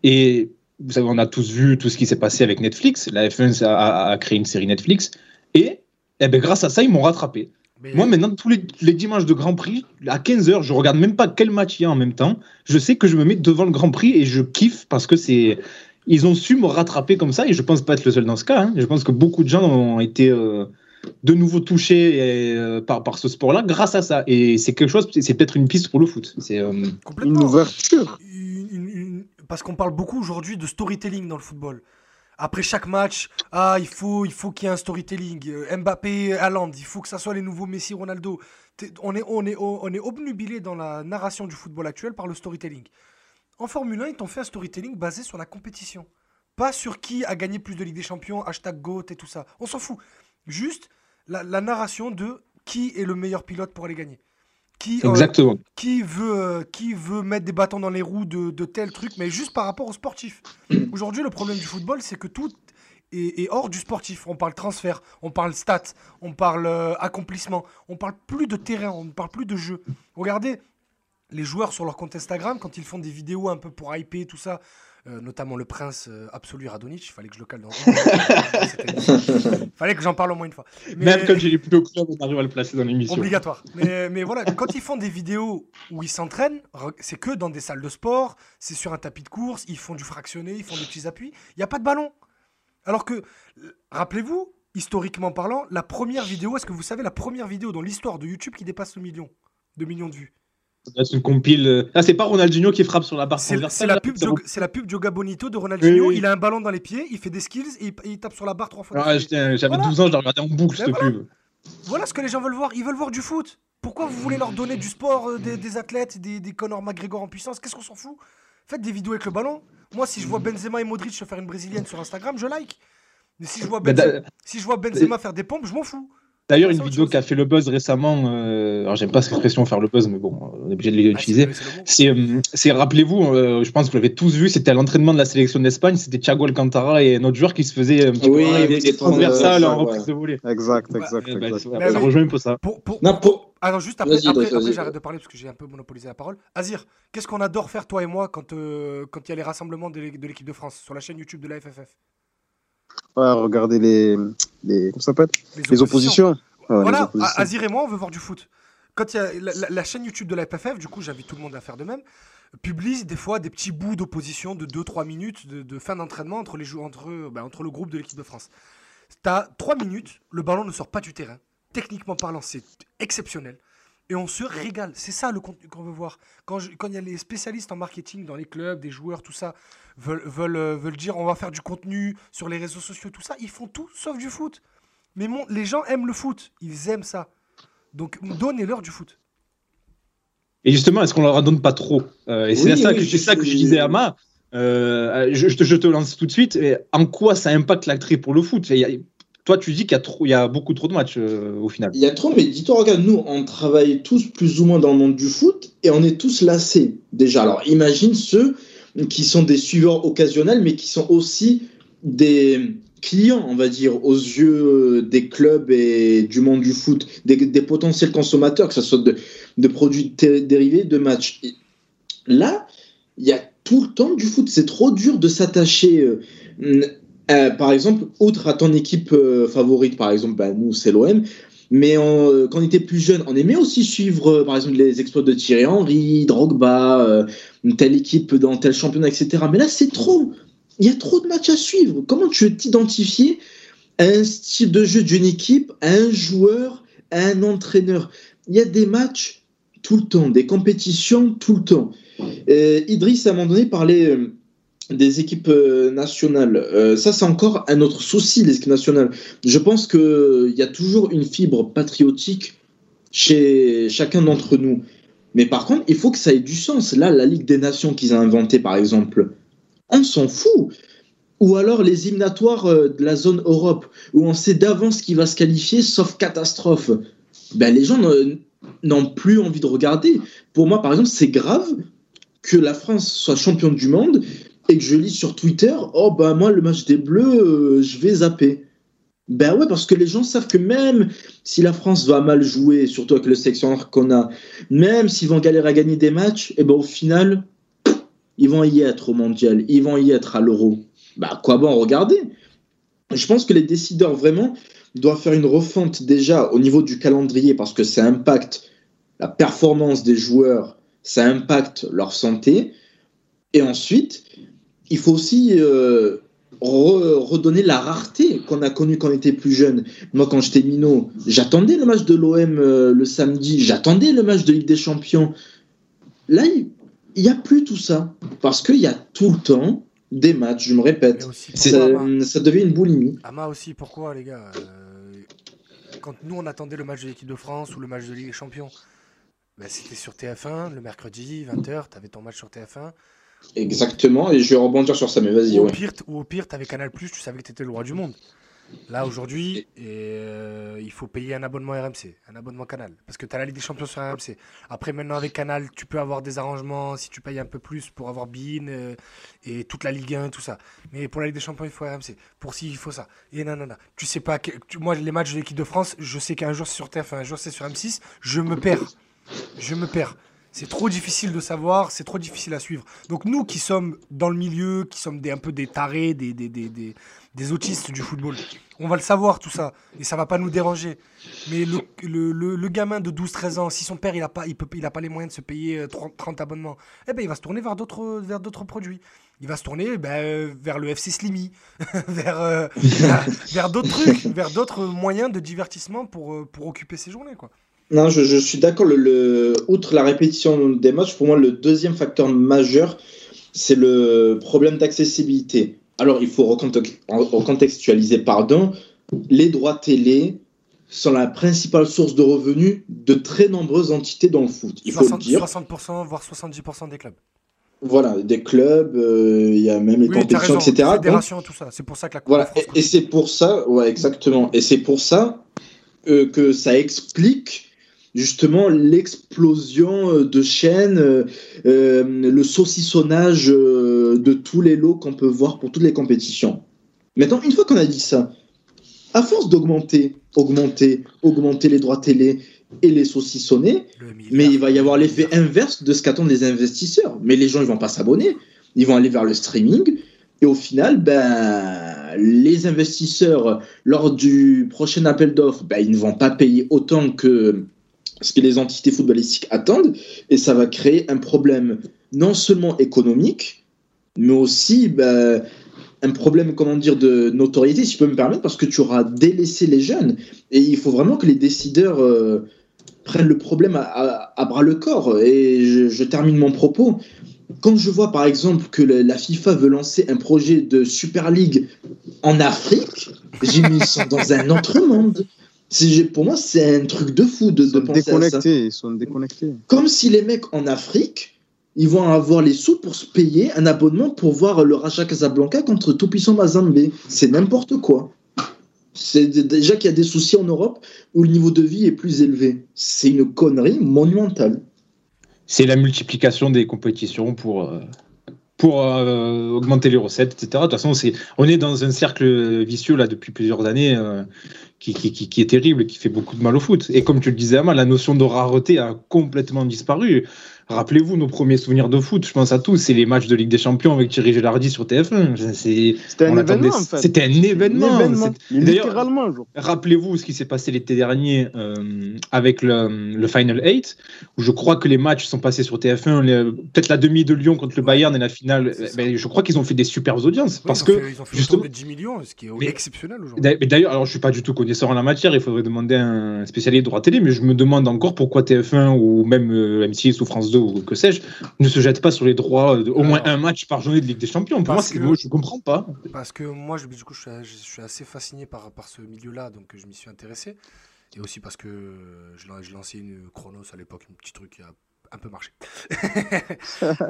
Speaker 2: Et vous savez, on a tous vu tout ce qui s'est passé avec Netflix. La F1 a, créé une série Netflix. Et eh ben, grâce à ça, ils m'ont rattrapé. Moi, maintenant, tous les, les, dimanches de Grand Prix, à 15h, je regarde même pas quel match il y a en même temps. Je sais que je me mets devant le Grand Prix et je kiffe parce que c'est ils ont su me rattraper comme ça, et je pense pas être le seul dans ce cas. Hein. Je pense que beaucoup de gens ont été euh, de nouveau touchés euh, par, par ce sport-là grâce à ça. Et c'est quelque chose, c'est peut-être une piste pour le foot. C'est euh,
Speaker 5: une ouverture.
Speaker 3: Parce qu'on parle beaucoup aujourd'hui de storytelling dans le football. Après chaque match, ah, il faut il faut qu'il y ait un storytelling. Mbappé, Haaland, il faut que ça soit les nouveaux Messi, Ronaldo. On est, on, est, on est obnubilé dans la narration du football actuel par le storytelling. En Formule 1, ils t'ont fait un storytelling basé sur la compétition. Pas sur qui a gagné plus de Ligue des Champions, hashtag GOAT et tout ça. On s'en fout. Juste la, narration de qui est le meilleur pilote pour aller gagner. Qui,
Speaker 2: euh,
Speaker 3: qui, veut, euh, qui veut mettre des bâtons dans les roues de, de tel truc, mais juste par rapport aux sportifs. [CLEARS THROAT] Aujourd'hui, le problème du football, c'est que tout est, hors du sportif. On parle transfert, on parle stats, on parle euh, accomplissement, on parle plus de terrain, on ne parle plus de jeu. Regardez, les joueurs sur leur compte Instagram, quand ils font des vidéos un peu pour hyper, tout ça, euh, notamment le prince euh, absolu Radonich, il fallait que je le cale dans [LAUGHS] Il fallait que j'en parle au moins une fois.
Speaker 2: Même comme j'ai les plus club, on arrive à le placer dans l'émission.
Speaker 3: Obligatoire. Mais, mais, voilà, quand ils font des vidéos où ils s'entraînent, c'est que dans des salles de sport, c'est sur un tapis de course, ils font du fractionné, ils font des petits appuis, il n'y a pas de ballon. Alors que, rappelez-vous, historiquement parlant, la première vidéo, est-ce que vous savez la première vidéo dans l'histoire de YouTube qui dépasse le million de millions de vues?
Speaker 2: C'est une compile. Euh, ah, c'est pas Ronaldinho qui frappe sur la barre
Speaker 3: C'est la, pub c'est la pub Joga Bonito de Ronaldinho. Il a un ballon dans les pieds, il fait des skills et il, tape sur la barre trois fois.
Speaker 2: Ah, J'avais 12 ans, je regardais en boucle cette
Speaker 3: voilà.
Speaker 2: pub.
Speaker 3: Voilà ce que les gens veulent voir. Ils veulent voir du foot. Pourquoi vous voulez leur donner du sport, euh, des, athlètes, des, des Conor McGregor en puissance? Qu'est-ce qu'on s'en fout? Faites des vidéos avec le ballon. Moi, si je vois Benzema et Modric faire une brésilienne sur Instagram, je like. Mais si je vois bah, si je vois Benzema faire des pompes, je m'en fous.
Speaker 2: D'ailleurs, une vidéo qui a fait le buzz récemment, euh, alors j'aime pas cette expression faire le buzz, mais bon, on est obligé de l'utiliser. c'est, euh, c'est, rappelez-vous, euh, je pense que vous l'avez tous vu, c'était à l'entraînement de la sélection d'Espagne, c'était Thiago Alcantara et notre joueur qui se faisait un petit
Speaker 5: oui, peu
Speaker 2: des transversales en reprise de volée.
Speaker 5: Exact, exact.
Speaker 2: Bah, ça rejoint un peu ça.
Speaker 3: Pour, pour, non, pour... Alors juste après, après, après j'arrête de parler parce que j'ai un peu monopolisé la parole. Azir, qu'est-ce qu'on adore faire toi et moi quand quand il y a les rassemblements de l'équipe de France sur la chaîne YouTube de la FFF
Speaker 5: Ouais, regarder les, les, comment les, les oppositions
Speaker 3: voilà, Azir et moi, on veut voir du foot. Quand il y a la, chaîne YouTube de la FFF, du coup, j'invite tout le monde à faire de même, publie des fois des petits bouts d'opposition de 2-3 minutes de, fin d'entraînement entre, les entre, ben, entre le groupe de l'équipe de France. T'as 3 minutes, le ballon ne sort pas du terrain. Techniquement parlant, c'est exceptionnel. Et on se régale. C'est ça le contenu qu'on veut voir. Quand il y a les spécialistes en marketing dans les clubs, des joueurs, tout ça, veulent, veulent, euh, veulent dire on va faire du contenu sur les réseaux sociaux, tout ça, ils font tout sauf du foot. Mais les gens aiment le foot. Ils aiment ça. Donc, donnez-leur du foot.
Speaker 2: Et justement, est-ce qu'on leur en donne pas trop? Euh, Et c'est ça, que, ça que je disais à Ma. Euh, je, te, lance tout de suite. en quoi ça impacte l'attrait pour le foot? Toi, tu dis qu'il y, a trop, il y a beaucoup trop de matchs euh, au final.
Speaker 4: Il y a trop, mais dis-toi, regarde, nous, on travaille tous plus ou moins dans le monde du foot et on est tous lassés déjà. Alors, imagine ceux qui sont des suiveurs occasionnels, mais qui sont aussi des clients, on va dire, aux yeux des clubs et du monde du foot, des, potentiels consommateurs, que ce soit de, produits dérivés, de matchs. là, il y a tout le temps du foot. C'est trop dur de s'attacher. Euh, par exemple, outre à ton équipe euh, favorite, par exemple, bah, nous, c'est l'OM, Mais quand on était plus jeune, on aimait aussi suivre, par exemple, les exploits de Thierry Henry, Drogba, une telle équipe dans tel championnat, etc. Mais là, c'est trop. Il y a trop de matchs à suivre. Comment tu veux t'identifier à un style de jeu d'une équipe, à un joueur, à un entraîneur? Il y a des matchs tout le temps, des compétitions tout le temps. Euh, Idriss, à un moment donné, parlait euh, des équipes euh, nationales. ça, c'est encore un autre souci, les équipes nationales. Je pense qu'il y a toujours une fibre patriotique chez chacun d'entre nous. Mais par contre, il faut que ça ait du sens. Là, la Ligue des Nations qu'ils ont inventée, par exemple, on s'en fout. Ou alors les éliminatoires de la zone Europe, où on sait d'avance qui va se qualifier, sauf catastrophe. Ben, les gens n'ont plus envie de regarder. Pour moi, par exemple, c'est grave que la France soit championne du monde et que je lis sur Twitter, oh bah moi le match des Bleus, euh, je vais zapper. Ben ouais, parce que les gens savent que même si la France va mal jouer, surtout avec le sélectionneur qu'on a, même s'ils vont galérer à gagner des matchs, et eh ben au final, ils vont y être au mondial, ils vont y être à l'euro. Bah quoi bon regarder Je pense que les décideurs vraiment doivent faire une refonte déjà au niveau du calendrier parce que ça impacte la performance des joueurs ça impacte leur santé. Et ensuite, il faut aussi euh, redonner la rareté qu'on a connue quand on était plus jeune. Moi, quand j'étais minot, j'attendais le match de l'OM euh, le samedi, j'attendais le match de Ligue des Champions. Là, il n'y a plus tout ça. Parce qu'il y a tout le temps des matchs, je me répète. Ça, ça, devient une boulimie.
Speaker 3: Ama aussi, pourquoi, les gars euh, Quand nous, on attendait le match de l'équipe de France ou le match de Ligue des Champions, bah, c'était sur TF1 le mercredi, 20h, tu avais ton match sur TF1.
Speaker 4: Exactement, et je vais rebondir sur ça, mais vas-y.
Speaker 3: Ou, au pire, tu avais Canal, tu savais que tu étais le roi du monde. Là, aujourd'hui, euh, il faut payer un abonnement RMC, un abonnement Canal. Parce que tu as la Ligue des Champions sur RMC. Après, maintenant, avec Canal, tu peux avoir des arrangements si tu payes un peu plus pour avoir Bein euh, et toute la Ligue 1 tout ça. Mais pour la Ligue des Champions, il faut RMC. Pour si, il faut ça. Et non, non, non. Tu sais pas. moi, les matchs de l'équipe de France, je sais qu'un jour c'est sur TF1, un jour c'est sur M6. Je me perds je me perds. C'est trop difficile de savoir, c'est trop difficile à suivre. Donc nous qui sommes dans le milieu, qui sommes des, un peu des tarés, des, des, des, des, autistes du football, on va le savoir tout ça, et ça va pas nous déranger. Mais le, le, le, gamin de 12-13 ans, si son père il a, pas, il peut, il a pas les moyens de se payer 30, euh, 30 abonnements, eh ben, il va se tourner vers d'autres, vers d'autres produits. Il va se tourner ben, vers le FC Slimy, [LAUGHS] vers, euh, [LAUGHS] vers, d'autres trucs, vers d'autres moyens de divertissement pour, euh, pour occuper ses journées. quoi.
Speaker 4: Non, je, suis d'accord. Le, outre la répétition des matchs, pour moi, le deuxième facteur majeur, c'est le problème d'accessibilité. Alors, il faut recontextualiser, pardon. Les droits télé sont la principale source de revenus de très nombreuses entités dans le foot. Il faut le dire.
Speaker 3: 60%, voire 70% des clubs.
Speaker 4: Voilà, des clubs, euh, il y a même les compétitions, etc.
Speaker 3: tout ça. C'est pour ça que la
Speaker 4: voilà. et, c'est pour ça, ouais, exactement. Et c'est pour ça euh, que ça explique justement l'explosion euh, de chaînes, euh, euh, le saucissonnage de tous les lots qu'on peut voir pour toutes les compétitions. Maintenant, une fois qu'on a dit ça, à force d'augmenter, augmenter, augmenter les droits télé et les saucissonner, mais il va y avoir l'effet inverse de ce qu'attendent les investisseurs. Mais les gens, ils vont pas s'abonner, ils vont aller vers le streaming. Et au final, ben, les investisseurs, lors du prochain appel d'offres, ben, ils ne vont pas payer autant que ce que les entités footballistiques attendent, et ça va créer un problème non seulement économique, mais aussi ben, un problème, comment dire, de notoriété, si je peux me permettre, parce que tu auras délaissé les jeunes, et il faut vraiment que les décideurs euh, prennent le problème à, bras le corps. Et je, termine mon propos. Quand je vois par exemple que la FIFA veut lancer un projet de Super League en Afrique, j'ai mis dans un autre monde pour moi, c'est un truc de fou de, penser à ça.
Speaker 5: Ils sont déconnectés.
Speaker 4: Comme si les mecs en Afrique, ils vont avoir les sous pour se payer un abonnement pour voir le Raja Casablanca contre tout-puissant Mazambé. C'est n'importe quoi. C'est déjà qu'il y a des soucis en Europe où le niveau de vie est plus élevé. C'est une connerie monumentale.
Speaker 2: C'est la multiplication des compétitions pour, euh, pour euh, augmenter les recettes, etc. De toute façon, on est dans un cercle vicieux là depuis plusieurs années. Euh, qui, qui, qui, est terrible, qui fait beaucoup de mal au foot. Et comme tu le disais, la notion de rareté a complètement disparu. Rappelez-vous nos premiers souvenirs de foot, je pense à tous, c'est les matchs de Ligue des Champions avec Thierry Gélardi sur TF1.
Speaker 5: C'était un, événement, en fait.
Speaker 2: C'était un événement.
Speaker 5: Littéralement.
Speaker 2: Rappelez-vous ce qui s'est passé l'été dernier euh, avec le, le, Final 8, où je crois que les matchs sont passés sur TF1, peut-être la demi de Lyon contre le Bayern et la finale. Mais je crois qu'ils ont fait des superbes audiences. parce
Speaker 3: ils
Speaker 2: que,
Speaker 3: fait, ils ont fait justement, de 10 millions, ce qui est exceptionnel aujourd'hui.
Speaker 2: D'ailleurs, alors je suis pas du tout connaisseur en la matière, il faudrait demander à un spécialiste de droit télé, mais je me demande encore pourquoi TF1 ou même euh, M6 ou France 2 ou que sais-je ne se jette pas sur les droits de, au moins un match par journée de Ligue des Champions. Pour moi, que, moi, je comprends pas.
Speaker 3: Parce que moi, je, du coup, je suis, je suis assez fasciné par, par ce milieu-là, donc je m'y suis intéressé. Et aussi parce que je, je lançais une Chronos à l'époque, un petit truc qui a un peu marché. [LAUGHS]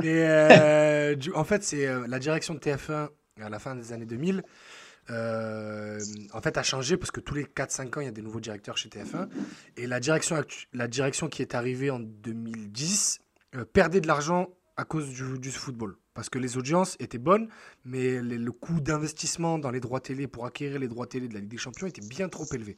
Speaker 3: Et euh, du, en fait, c'est euh, la direction de TF1 à la fin des années 2000. Euh, en fait, a changé parce que tous les 4-5 ans, il y a des nouveaux directeurs chez TF1. Et la direction, la direction qui est arrivée en 2010 euh, perdait de l'argent à cause du, football. Parce que les audiences étaient bonnes, mais le coût d'investissement dans les droits télé pour acquérir les droits télé de la Ligue des Champions était bien trop élevé.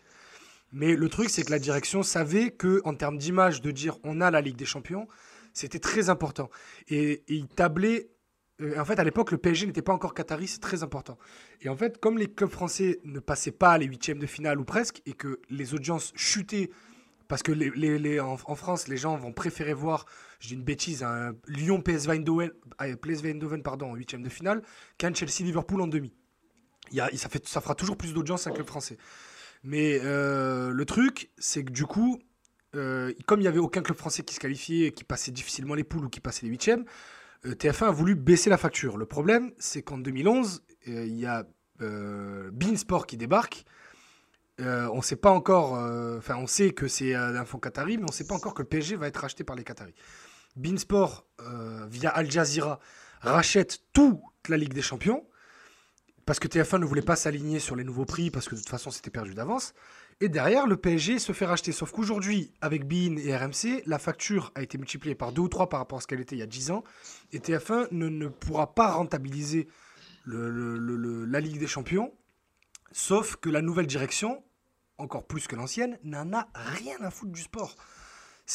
Speaker 3: Mais le truc, c'est que la direction savait que, en termes d'image, de dire on a la Ligue des Champions, c'était très important. Et, et il tablait. Euh, en fait, à l'époque, le PSG n'était pas encore qatari, c'est très important. Et en fait, comme les clubs français ne passaient pas les huitièmes de finale ou presque, et que les audiences chutaient, parce que en, France, les gens vont préférer voir, je dis une bêtise, un Lyon PSV Eindhoven, PSV Eindhoven pardon, en huitième de finale, qu'un Chelsea Liverpool en demi. Il y a, ça, fait, ça fera toujours plus d'audience un club français. Mais euh, le truc, c'est que du coup, euh, comme il n'y avait aucun club français qui se qualifiait, qui passait difficilement les poules ou qui passait les huitièmes, euh, TF1 a voulu baisser la facture. Le problème, c'est qu'en 2011, euh, il y a Beansport qui débarque. on sait pas encore, enfin, on sait que c'est un fonds qatari, mais on ne sait pas encore que le PSG va être racheté par les Qataris. Beansport, via Al Jazeera, rachète toute la Ligue des Champions parce que TF1 ne voulait pas s'aligner sur les nouveaux prix parce que de toute façon c'était perdu d'avance. Et derrière, le PSG se fait racheter. Sauf qu'aujourd'hui, avec Bein et RMC, la facture a été multipliée par deux ou trois par rapport à ce qu'elle était il y a 10 ans. Et TF1 ne, pourra pas rentabiliser la Ligue des Champions. Sauf que la nouvelle direction, encore plus que l'ancienne, n'en a rien à foutre du sport.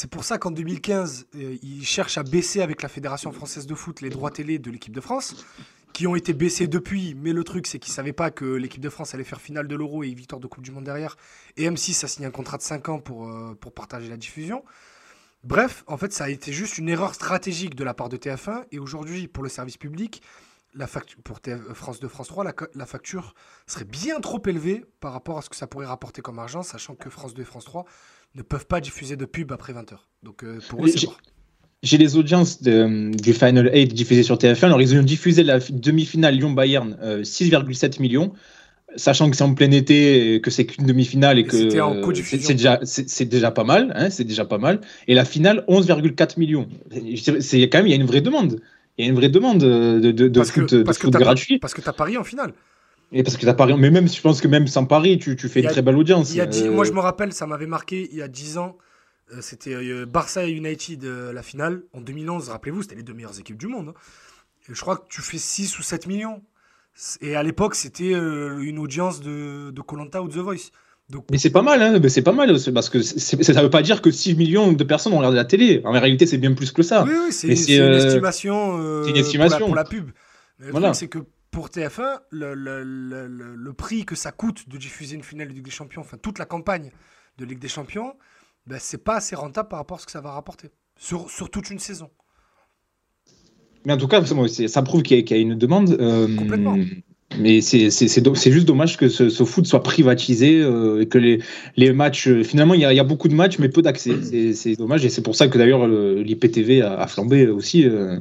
Speaker 3: C'est pour ça qu'en 2015, euh, ils cherchent à baisser avec la Fédération française de foot les droits télé de l'équipe de France qui ont été baissés depuis, mais le truc c'est qu'ils ne savaient pas que l'équipe de France allait faire finale de l'Euro et victoire de Coupe du Monde derrière. Et M6 a signé un contrat de 5 ans pour, euh, pour partager la diffusion. Bref, en fait, ça a été juste une erreur stratégique de la part de TF1. Et aujourd'hui, pour le service public, la facture, pour TF, France 2, France 3, la, la, facture serait bien trop élevée par rapport à ce que ça pourrait rapporter comme argent, sachant que France 2 et France 3 ne peuvent pas diffuser de pub après 20h. Donc euh, pour eux, c'est
Speaker 2: j'ai les audiences de, du Final 8 diffusées sur TF1. Alors, ils ont diffusé la demi-finale Lyon-Bayern, euh, 6,7 millions, sachant que c'est en plein été, que c'est qu'une demi-finale et, et que c'est déjà, déjà pas mal. Hein, c'est déjà pas mal. Et la finale, 11,4 millions. C'est quand même, il y a une vraie demande. Il y a une vraie demande de, de, de foot,
Speaker 3: que,
Speaker 2: de foot
Speaker 3: que
Speaker 2: gratuit.
Speaker 3: Parce que tu as Paris en finale.
Speaker 2: Et parce que tu as Paris. Mais même, je pense que même sans Paris, tu, tu fais une très belle audience.
Speaker 3: Il y a 10, euh... Moi, je me rappelle, ça m'avait marqué il y a 10 ans. Euh, c'était euh, Barça et United euh, la finale. En 2011, rappelez-vous, c'était les deux meilleures équipes du monde. Hein. Et je crois que tu fais 6 ou 7 millions. Et à l'époque, c'était une audience de Colanta ou The Voice.
Speaker 2: Donc... Mais c'est pas mal, hein c'est pas mal, parce que ça veut pas dire que 6 millions de personnes ont regardé la télé. En réalité, c'est bien plus que ça.
Speaker 3: Oui, oui c'est une, euh... estimation, euh,
Speaker 2: une estimation.
Speaker 3: Pour, la, pour la pub. Mais voilà. c'est que pour TF1, le, le, le, le, prix que ça coûte de diffuser une finale de Ligue des Champions, enfin toute la campagne de Ligue des Champions, ben, c'est pas assez rentable par rapport à ce que ça va rapporter sur, sur toute une saison.
Speaker 2: Mais en tout cas, ça prouve qu'il y, qu y, a une demande.
Speaker 3: Euh, Complètement.
Speaker 2: Mais c'est juste dommage que ce, ce, foot soit privatisé euh, et que les, les matchs. Euh, finalement, il y, a, il y, a beaucoup de matchs, mais peu d'accès. C'est dommage et c'est pour ça que d'ailleurs l'IPTV a, a, flambé aussi. Euh,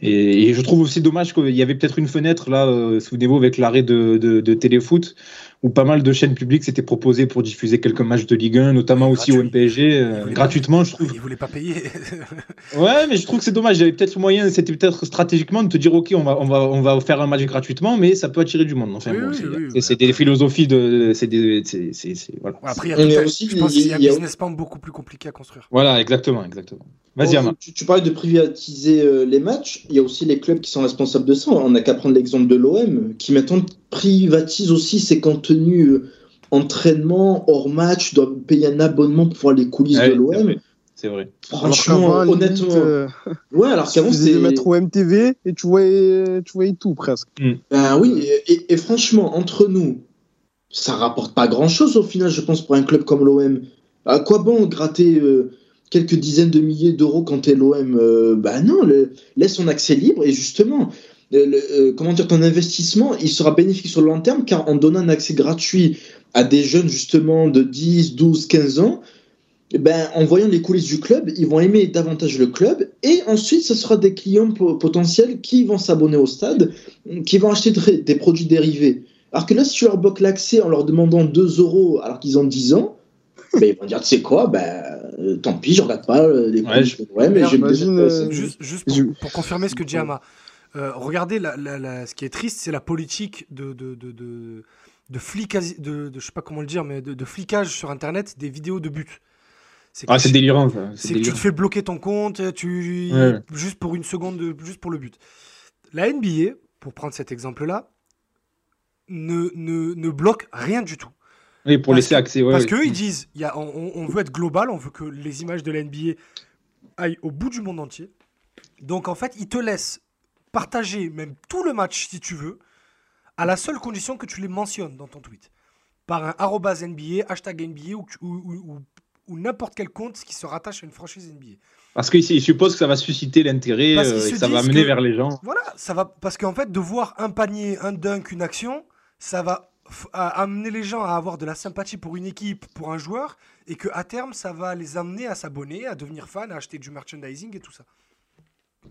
Speaker 2: et, et, je trouve aussi dommage qu'il y avait peut-être une fenêtre là, euh, souvenez-vous, avec l'arrêt de, de, de, téléfoot où pas mal de chaînes publiques s'étaient proposées pour diffuser quelques matchs de Ligue 1, notamment aussi au MPSG, euh, gratuitement,
Speaker 3: pas,
Speaker 2: je trouve.
Speaker 3: Ils voulaient pas payer. [LAUGHS]
Speaker 2: ouais, mais je trouve que c'est dommage. Il y avait peut-être moyen, c'était peut-être stratégiquement de te dire, ok, on va, on va, on va faire un match gratuitement, mais ça peut attirer du monde. Enfin,
Speaker 3: oui,
Speaker 2: bon,
Speaker 3: oui,
Speaker 2: c'est oui, des philosophies de, c'est des, c'est, voilà.
Speaker 3: Après, il y a, tout, aussi, je pense qu'il y a un business plan beaucoup plus compliqué à construire.
Speaker 2: Voilà, exactement, exactement. Vas-y,
Speaker 6: bon, tu, tu parlais de privatiser euh, les matchs. Il y a aussi les clubs qui sont responsables de ça. On n'a qu'à prendre l'exemple de l'OM, qui maintenant privatise aussi ses contenus euh, entraînement hors match, doit payer un abonnement pour voir les coulisses
Speaker 2: ouais,
Speaker 6: de l'OM.
Speaker 2: C'est vrai.
Speaker 6: Franchement, honnêtement. Euh,
Speaker 5: ouais, alors [LAUGHS] qu'avant, c'était. mettre au MTV et tu voyais, tu voyais tout presque.
Speaker 6: Mm. Ben oui, et, franchement, entre nous, ça rapporte pas grand chose au final, je pense, pour un club comme l'OM. À quoi bon gratter euh, quelques dizaines de milliers d'euros quand t'es l'OM euh, Ben non, laisse son accès libre et justement. comment dire, ton investissement, il sera bénéfique sur le long terme car en donnant un accès gratuit à des jeunes justement de 10, 12, 15 ans, ben, en voyant les coulisses du club, ils vont aimer davantage le club et ensuite ce sera des clients potentiels qui vont s'abonner au stade, qui vont acheter des produits dérivés. Alors que là, si tu leur bloques l'accès en leur demandant 2 euros alors qu'ils ont 10 ans, ben, ils vont dire, tu sais quoi, ben, euh, tant pis, je regarde pas euh, les
Speaker 3: ouais, ouais, mais j'imagine. Euh, juste, juste pour, confirmer ce que dit Ama, regardez, la, ce qui est triste, c'est la politique de, de, de, de de flicage, de, je sais pas comment le dire, mais de, de, flicage sur Internet des vidéos de but.
Speaker 2: Ah, c'est délirant.
Speaker 3: C'est que tu te fais bloquer ton compte, tu juste pour une seconde, juste pour le but. La NBA, pour prendre cet exemple-là, ne, ne, ne, bloque rien du tout.
Speaker 2: Oui, pour laisser accès.
Speaker 3: parce qu'eux, ils disent, y a, on, on, veut être global, on veut que les images de la NBA aillent au bout du monde entier. Donc en fait, ils te laissent partager même tout le match si tu veux, à la seule condition que tu les mentionnes dans ton tweet. Par un arrobas NBA, hashtag NBA ou, ou, ou n'importe quel compte qui se rattache à une franchise NBA.
Speaker 2: Parce qu'il suppose que ça va susciter l'intérêt euh, et ça va mener vers les gens.
Speaker 3: Voilà, ça va parce qu'en fait de voir un panier, un dunk, une action, ça va amener les gens à avoir de la sympathie pour une équipe, pour un joueur, et que à terme ça va les amener à s'abonner, à devenir fans, à acheter du merchandising et tout ça.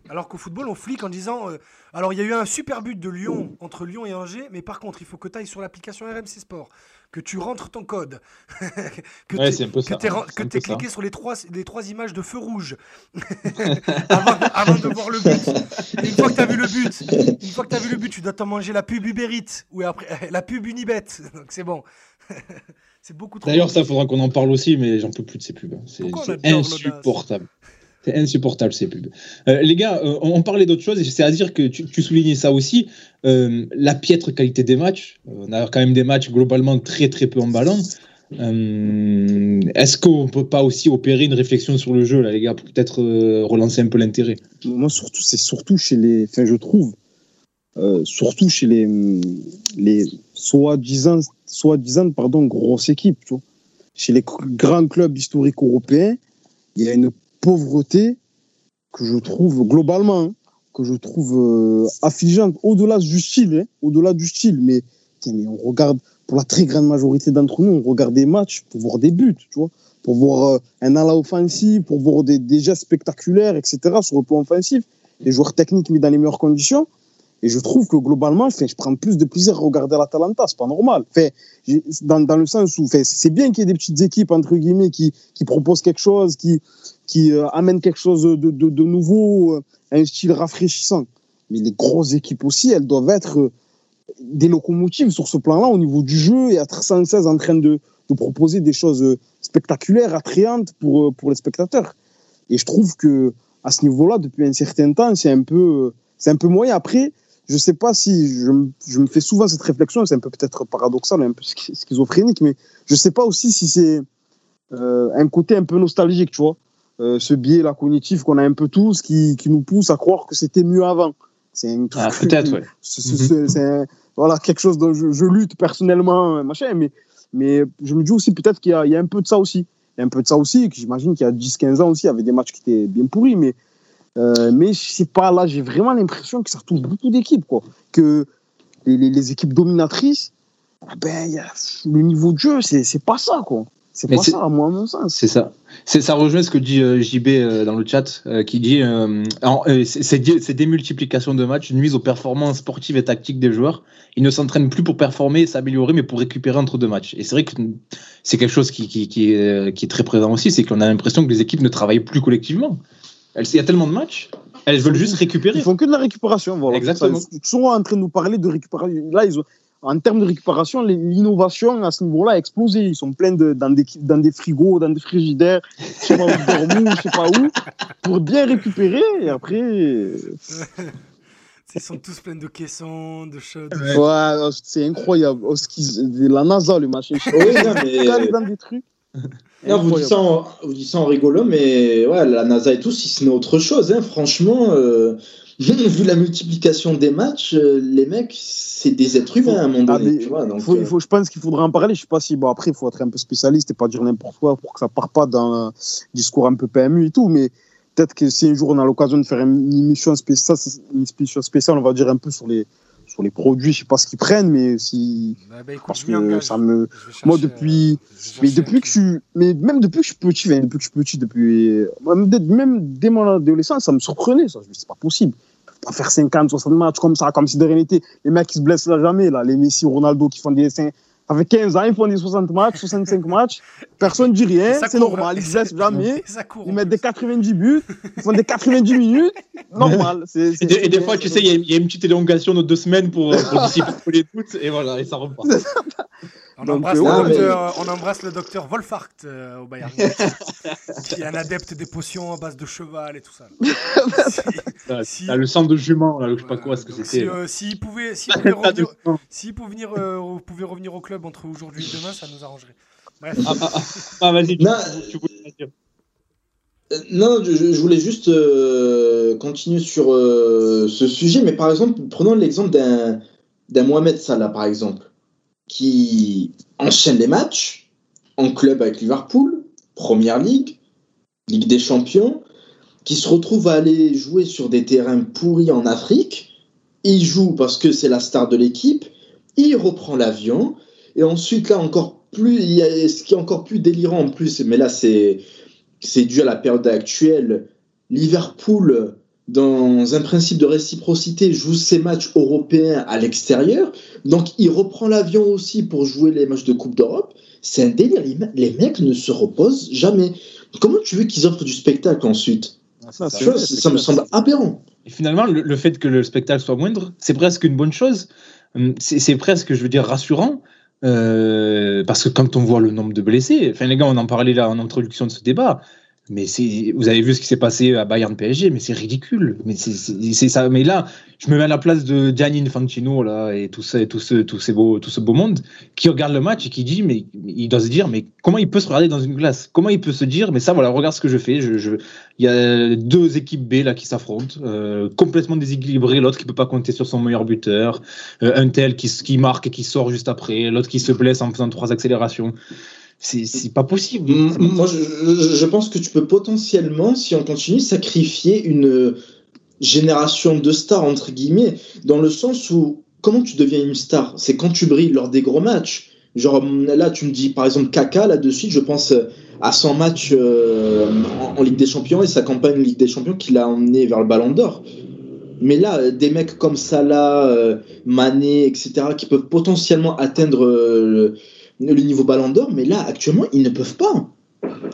Speaker 3: Alors qu'au football, on flique en disant euh, Alors, il y a eu un super but de Lyon entre Lyon et Angers, mais par contre, il faut que tu ailles sur l'application RMC Sport, que tu rentres ton code, [LAUGHS] que tu aies cliqué sur les trois, les trois images de feu rouge [LAUGHS] avant, de voir le but. une fois que tu as vu le but, une fois que tu as vu le but, tu dois t'en manger la pub Uber ou après, [LAUGHS] la pub Unibet. Donc, c'est bon.
Speaker 2: c'est beaucoup trop. D'ailleurs, ça, faudra qu'on en parle aussi, mais j'en peux plus de ces pubs. Hein. C'est insupportable. Insupportable ces pubs. Euh, les gars, euh, on, parlait d'autre chose et c'est à dire que tu, soulignais ça aussi. Euh, la piètre qualité des matchs. On a quand même des matchs globalement très très peu en ballon. Est-ce qu'on peut pas aussi opérer une réflexion sur le jeu là, les gars, pour peut-être relancer un peu l'intérêt?
Speaker 5: Moi, surtout, c'est surtout chez les. Enfin, je trouve. surtout chez les, les soi-disant, pardon, grosses équipes. Chez les grands clubs historiques européens, il y a une pauvreté que je trouve globalement, hein, que je trouve euh, affligeante, au-delà du style, hein, au-delà du style. Mais, mais, on regarde, pour la très grande majorité d'entre nous, on regarde des matchs pour voir des buts, tu vois, pour voir euh, un ala offensif, pour voir des, gestes spectaculaires, etc. sur le plan offensif, les joueurs techniques mis dans les meilleures conditions. Et je trouve que globalement, je prends plus de plaisir à regarder l'Atalanta, c'est pas normal. Dans, dans le sens où c'est bien qu'il y ait des petites équipes, entre guillemets, qui, qui proposent quelque chose, qui, qui euh, amène quelque chose de, de, nouveau, euh, un style rafraîchissant. Mais les grosses équipes aussi, elles doivent être euh, des locomotives sur ce plan-là au niveau du jeu et être sans cesse en train de, de proposer des choses spectaculaires, attrayantes pour, pour les spectateurs. Et je trouve que à ce niveau-là, depuis un certain temps, c'est un peu, c'est un peu moyen. Après, je sais pas si je, je, me fais souvent cette réflexion, c'est un peu peut-être paradoxal, un peu schizophrénique, mais je sais pas aussi si c'est euh, un côté un peu nostalgique, tu vois. Euh, ce biais là cognitif qu'on a un peu tous qui, qui nous pousse à croire que c'était mieux avant.
Speaker 2: C'est. Ah, peut-être, ouais.
Speaker 5: C'est voilà, quelque chose dont je, je, lutte personnellement, machin, mais, mais je me dis aussi peut-être qu'il y, y, a un peu de ça aussi. Il y a un peu de ça aussi, que j'imagine qu'il y a 10-15 ans aussi, il y avait des matchs qui étaient bien pourris, mais, euh, mais je sais pas, là, j'ai vraiment l'impression que ça retrouve beaucoup d'équipes, quoi. Que les, les, les, équipes dominatrices, ben, y a, le niveau de jeu, c'est pas ça, quoi. C'est pas ça, à moi, mon sens.
Speaker 2: C'est ça. Ça rejoint ce que dit euh, JB euh, dans le chat, euh, qui dit ces démultiplications de matchs nuisent aux performances sportives et tactiques des joueurs. Ils ne s'entraînent plus pour performer et s'améliorer, mais pour récupérer entre deux matchs. Et c'est vrai que c'est quelque chose qui, qui, qui, est, qui, est, très présent aussi, c'est qu'on a l'impression que les équipes ne travaillent plus collectivement. Il y a tellement de matchs, elles veulent juste récupérer.
Speaker 5: Ils font que de la récupération. Voilà.
Speaker 2: Exactement.
Speaker 5: Ils sont en train de nous parler de récupération. Là, ils ont en termes de récupération, l'innovation à ce niveau-là a explosé. Ils sont pleins de, dans, des, dans des frigos, dans des frigidaires, je sais pas où, je sais pas où, pour bien récupérer. Et après.
Speaker 3: Ils sont tous pleins de caissons, de choses.
Speaker 5: Ouais, c'est incroyable. La NASA, le machin. Oui, mais... dans des trucs.
Speaker 4: Non, vous, dites ça en, vous dites ça en rigolant, mais ouais, la NASA et tout, si ce n'est autre chose, hein, franchement, euh, [LAUGHS] vu la multiplication des matchs, euh, les mecs, c'est des êtres humains à un moment
Speaker 5: Ah,
Speaker 4: donné.
Speaker 5: mais
Speaker 4: tu vois, donc,
Speaker 5: faut-
Speaker 4: euh,
Speaker 5: il faut, je pense qu'il faudrait en parler. Je sais pas si, bon, après, il faut être un peu spécialiste et pas dire n'importe quoi pour que ça parte pas dans un discours un peu PMU et tout. Mais peut-être que si un jour on a l'occasion de faire une émission spéciale, une émission spéciale, on va dire un peu sur les, sur les produits, je sais pas ce qu'ils prennent, mais si parce que ça me, moi depuis, mais depuis que je mais même depuis que je suis petit, même depuis petit, depuis même dès, mon adolescence, ça me surprenait, ça, je me c'est pas possible, pas faire 50, 60 matchs comme ça, comme si de rien n'était, les mecs qui se blessent jamais là, les Messi, Ronaldo qui font des 5, avec 15 ans, ils font des 60 matchs, 65 [LAUGHS] matchs. Personne ne dit rien, c'est normal. Ils se blessent [LAUGHS] jamais. Ils mettent des 90 buts, ils font des 90 minutes. Normal. [LAUGHS]
Speaker 2: Et, des fois, tu sais, il y, a une petite élongation de deux semaines pour, pour dissiper les doutes et voilà, et ça repart.
Speaker 3: On
Speaker 5: Donc,
Speaker 3: embrasse,
Speaker 5: euh,
Speaker 3: le
Speaker 4: mais-
Speaker 3: on embrasse le docteur Wolfhard euh, au Bayern. [LAUGHS] qui est un adepte des potions à base de cheval et tout ça. [LAUGHS] Si- Si-
Speaker 2: là, le sang de jument, là, je sais pas quoi, ce que c'était.
Speaker 3: si, euh, S'il pouvait, revenir, pouvait venir, euh, vous pouvez revenir au club entre aujourd'hui et demain, ça nous arrangerait. Bref.
Speaker 2: Ah, ah, ah, ah, vas-y, tu,
Speaker 4: Non.
Speaker 2: tu voulais dire.
Speaker 4: Non, je, je voulais juste euh, continuer sur euh, ce sujet, mais par exemple, prenons l'exemple d'un d'un Mohamed Salah, par exemple, qui enchaîne les matchs en club avec Liverpool, Première Ligue, Ligue des Champions, qui se retrouve à aller jouer sur des terrains pourris en Afrique. Il joue parce que c'est la star de l'équipe, il reprend l'avion, et ensuite, là, encore plus, ce qui est encore plus délirant en plus, mais là, c'est c'est dû à la période actuelle. Liverpool, dans un principe de réciprocité, joue ses matchs européens à l'extérieur. Donc, il reprend l'avion aussi pour jouer les matchs de Coupe d'Europe. C'est un délire. Les me- Les mecs ne se reposent jamais. Comment tu veux qu'ils offrent du spectacle ensuite?
Speaker 5: Ça,
Speaker 4: vois, Ça me semble aberrant.
Speaker 2: Et finalement, le, le fait que le spectacle soit moindre, c'est presque une bonne chose. Hum, C'est c'est presque, je veux dire, rassurant. euh, parce que quand on voit le nombre de blessés, enfin les gars, on en parlait là en introduction de ce débat, mais vous avez vu ce qui s'est passé à Bayern PSG, mais c'est ridicule. Mais c'est ça. Mais là, je me mets à la place de Gianni Infantino là et tout ça, tout ce, tout ces beaux, tout ce beau monde qui regarde le match et qui dit, mais il doit se dire, mais comment il peut se regarder dans une glace? Comment il peut se dire, mais ça, voilà, regarde ce que je fais. Il y a deux équipes B là qui s'affrontent, euh, complètement déséquilibrées. L'autre qui peut pas compter sur son meilleur buteur, euh, un tel qui marque et qui sort juste après, l'autre qui se blesse en faisant trois accélérations. C'est pas possible.
Speaker 4: Moi, je, je- je pense que tu peux potentiellement, si on continue, sacrifier une génération de stars, entre guillemets, dans le sens où, comment tu deviens une star? C'est quand tu brilles lors des gros matchs. Genre, là, tu me dis, par exemple, Kaka, là, de suite, je pense à son match euh, en, en Ligue des Champions et sa campagne Ligue des Champions qui l'a emmené vers le Ballon d'Or. Mais là, des mecs comme Salah, euh, Mané, etc., qui peuvent potentiellement atteindre euh, le, le niveau Ballon d'Or, mais là, actuellement, ils ne peuvent pas.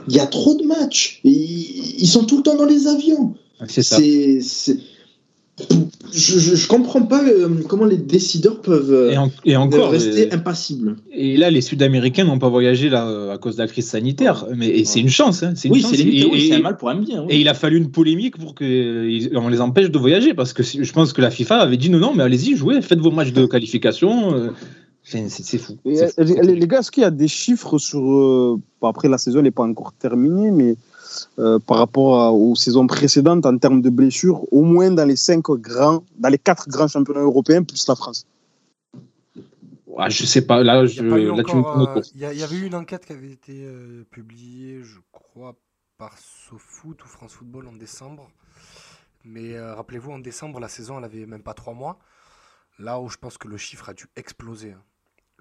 Speaker 4: Il y a trop de matchs. Et Ils, ils sont tout le temps dans les avions.
Speaker 2: C'est ça.
Speaker 4: C'est, c'est- Je, je, je comprends pas euh, comment les décideurs peuvent euh,
Speaker 2: Et, en- et encore,
Speaker 4: rester
Speaker 2: euh,
Speaker 4: impassibles.
Speaker 2: et là, les Sud-Américains n'ont pas voyagé là à cause de la crise sanitaire, mais et c'est une chance. hein, c'est une
Speaker 7: Oui,
Speaker 2: chance.
Speaker 7: c'est oui, c'est un mal pour un bien. oui.
Speaker 2: Et il a fallu une polémique pour qu'on les empêche de voyager, parce que je pense que la FIFA avait dit non, non, mais allez-y, jouez, faites vos matchs de qualification. Euh, c'est c'est fou.
Speaker 5: Et,
Speaker 2: C'est fou.
Speaker 5: euh, les, les gars, est-ce qu'il y a des chiffres sur. euh, après, la saison n'est pas encore terminée, mais euh, par rapport à- aux saisons précédentes en termes de blessures, au moins dans les cinq grands, dans les quatre grands championnats européens, plus la France?
Speaker 2: Ah, je sais pas, là, je,
Speaker 3: pas
Speaker 2: tu me
Speaker 3: euh, il y avait eu une enquête qui avait été euh, publiée, je crois, par SoFoot ou France Football en décembre. Mais euh, rappelez-vous, en décembre, la saison, elle avait même pas trois mois. Là où je pense que le chiffre a dû exploser. hein.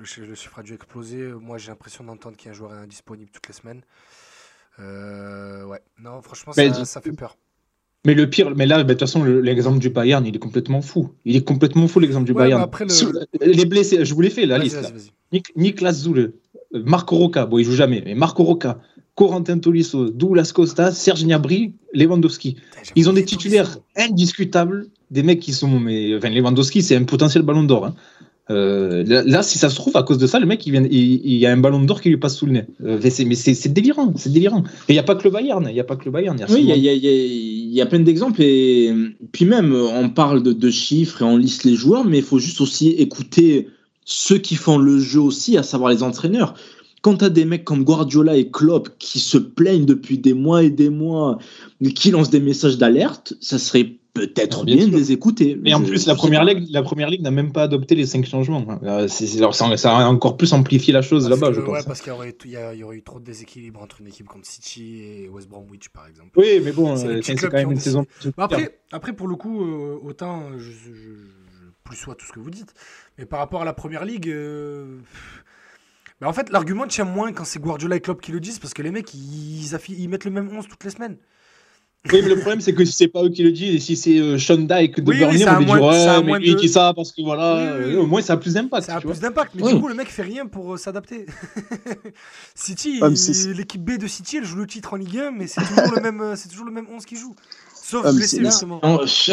Speaker 3: Le, le chiffre a dû exploser. Moi, j'ai l'impression d'entendre qu'il y a un joueur indisponible toutes les semaines. Euh, ouais, non, franchement, ça, fait peur.
Speaker 2: Mais le pire, mais là, bah, de toute façon, le- l'exemple du Bayern, il est complètement fou. Il est complètement fou, l'exemple du
Speaker 3: Ouais,
Speaker 2: Bayern.
Speaker 3: mais après, le-
Speaker 2: Les blessés, je vous l'ai fait, la liste. là. Niklas Zule, euh, Marco Rocca, bon, il joue jamais, mais Marco Rocca, Corentin Tolisso, Douglas Costa, Serge Gnabry, Lewandowski.
Speaker 3: Putain,
Speaker 2: Ils ont des titulaires indiscutables, des mecs qui sont. Mais, enfin, Lewandowski, c'est un potentiel ballon d'or. hein. Euh, là, si ça se trouve, à cause de ça, le mec, il, vient, il, il y a un ballon d'or qui lui passe sous le nez. Euh, mais c'est- délirant, c'est délirant. Et il n'y a pas que le Bayern, il n'y a pas que le Bayern. y a
Speaker 7: Oui, il y, a- y y plein d'exemples et puis même on parle de, de chiffres et on liste les joueurs, mais il faut juste aussi écouter ceux qui font le jeu aussi, à savoir les entraîneurs.
Speaker 6: quand tu as des mecs comme Guardiola et Klopp qui se plaignent depuis des mois et des mois, qui lancent des messages d'alerte, ça serait peut-être bien, de les écouter.
Speaker 2: Mais en plus, la première, ligue, la première ligue n'a même pas adopté les cinq changements. Euh, ça a encore plus amplifié la chose là-bas, je pense.
Speaker 3: Ouais, parce qu'il y, y, aurait eu trop de déséquilibre entre une équipe comme City et West Bromwich, par exemple.
Speaker 2: Oui, mais bon, c'est quand même une saison.
Speaker 3: après, après, pour le coup, euh, autant je, plus soit tout ce que vous dites, mais par rapport à la première ligue. Euh, mais en fait, l'argument tient moins quand c'est Guardiola et Klopp qui le disent, parce que les mecs, ils, ils mettent le même 11 toutes les semaines.
Speaker 2: Oui, mais le problème, c'est que si c'est pas eux qui le disent, et si c'est euh, Sean Dyke de oui, on lui dit ouais, mais lui dit ça parce que voilà, oui, au moins ça a plus d'impact.
Speaker 3: Ça a plus d'impact, mais du coup, le mec fait rien pour euh, s'adapter. [LAUGHS] City, l'équipe B de City, elle joue le titre en Ligue 1, mais c'est toujours, le même, euh, toujours le même 11 qui joue. Sauf ah, blessé, justement.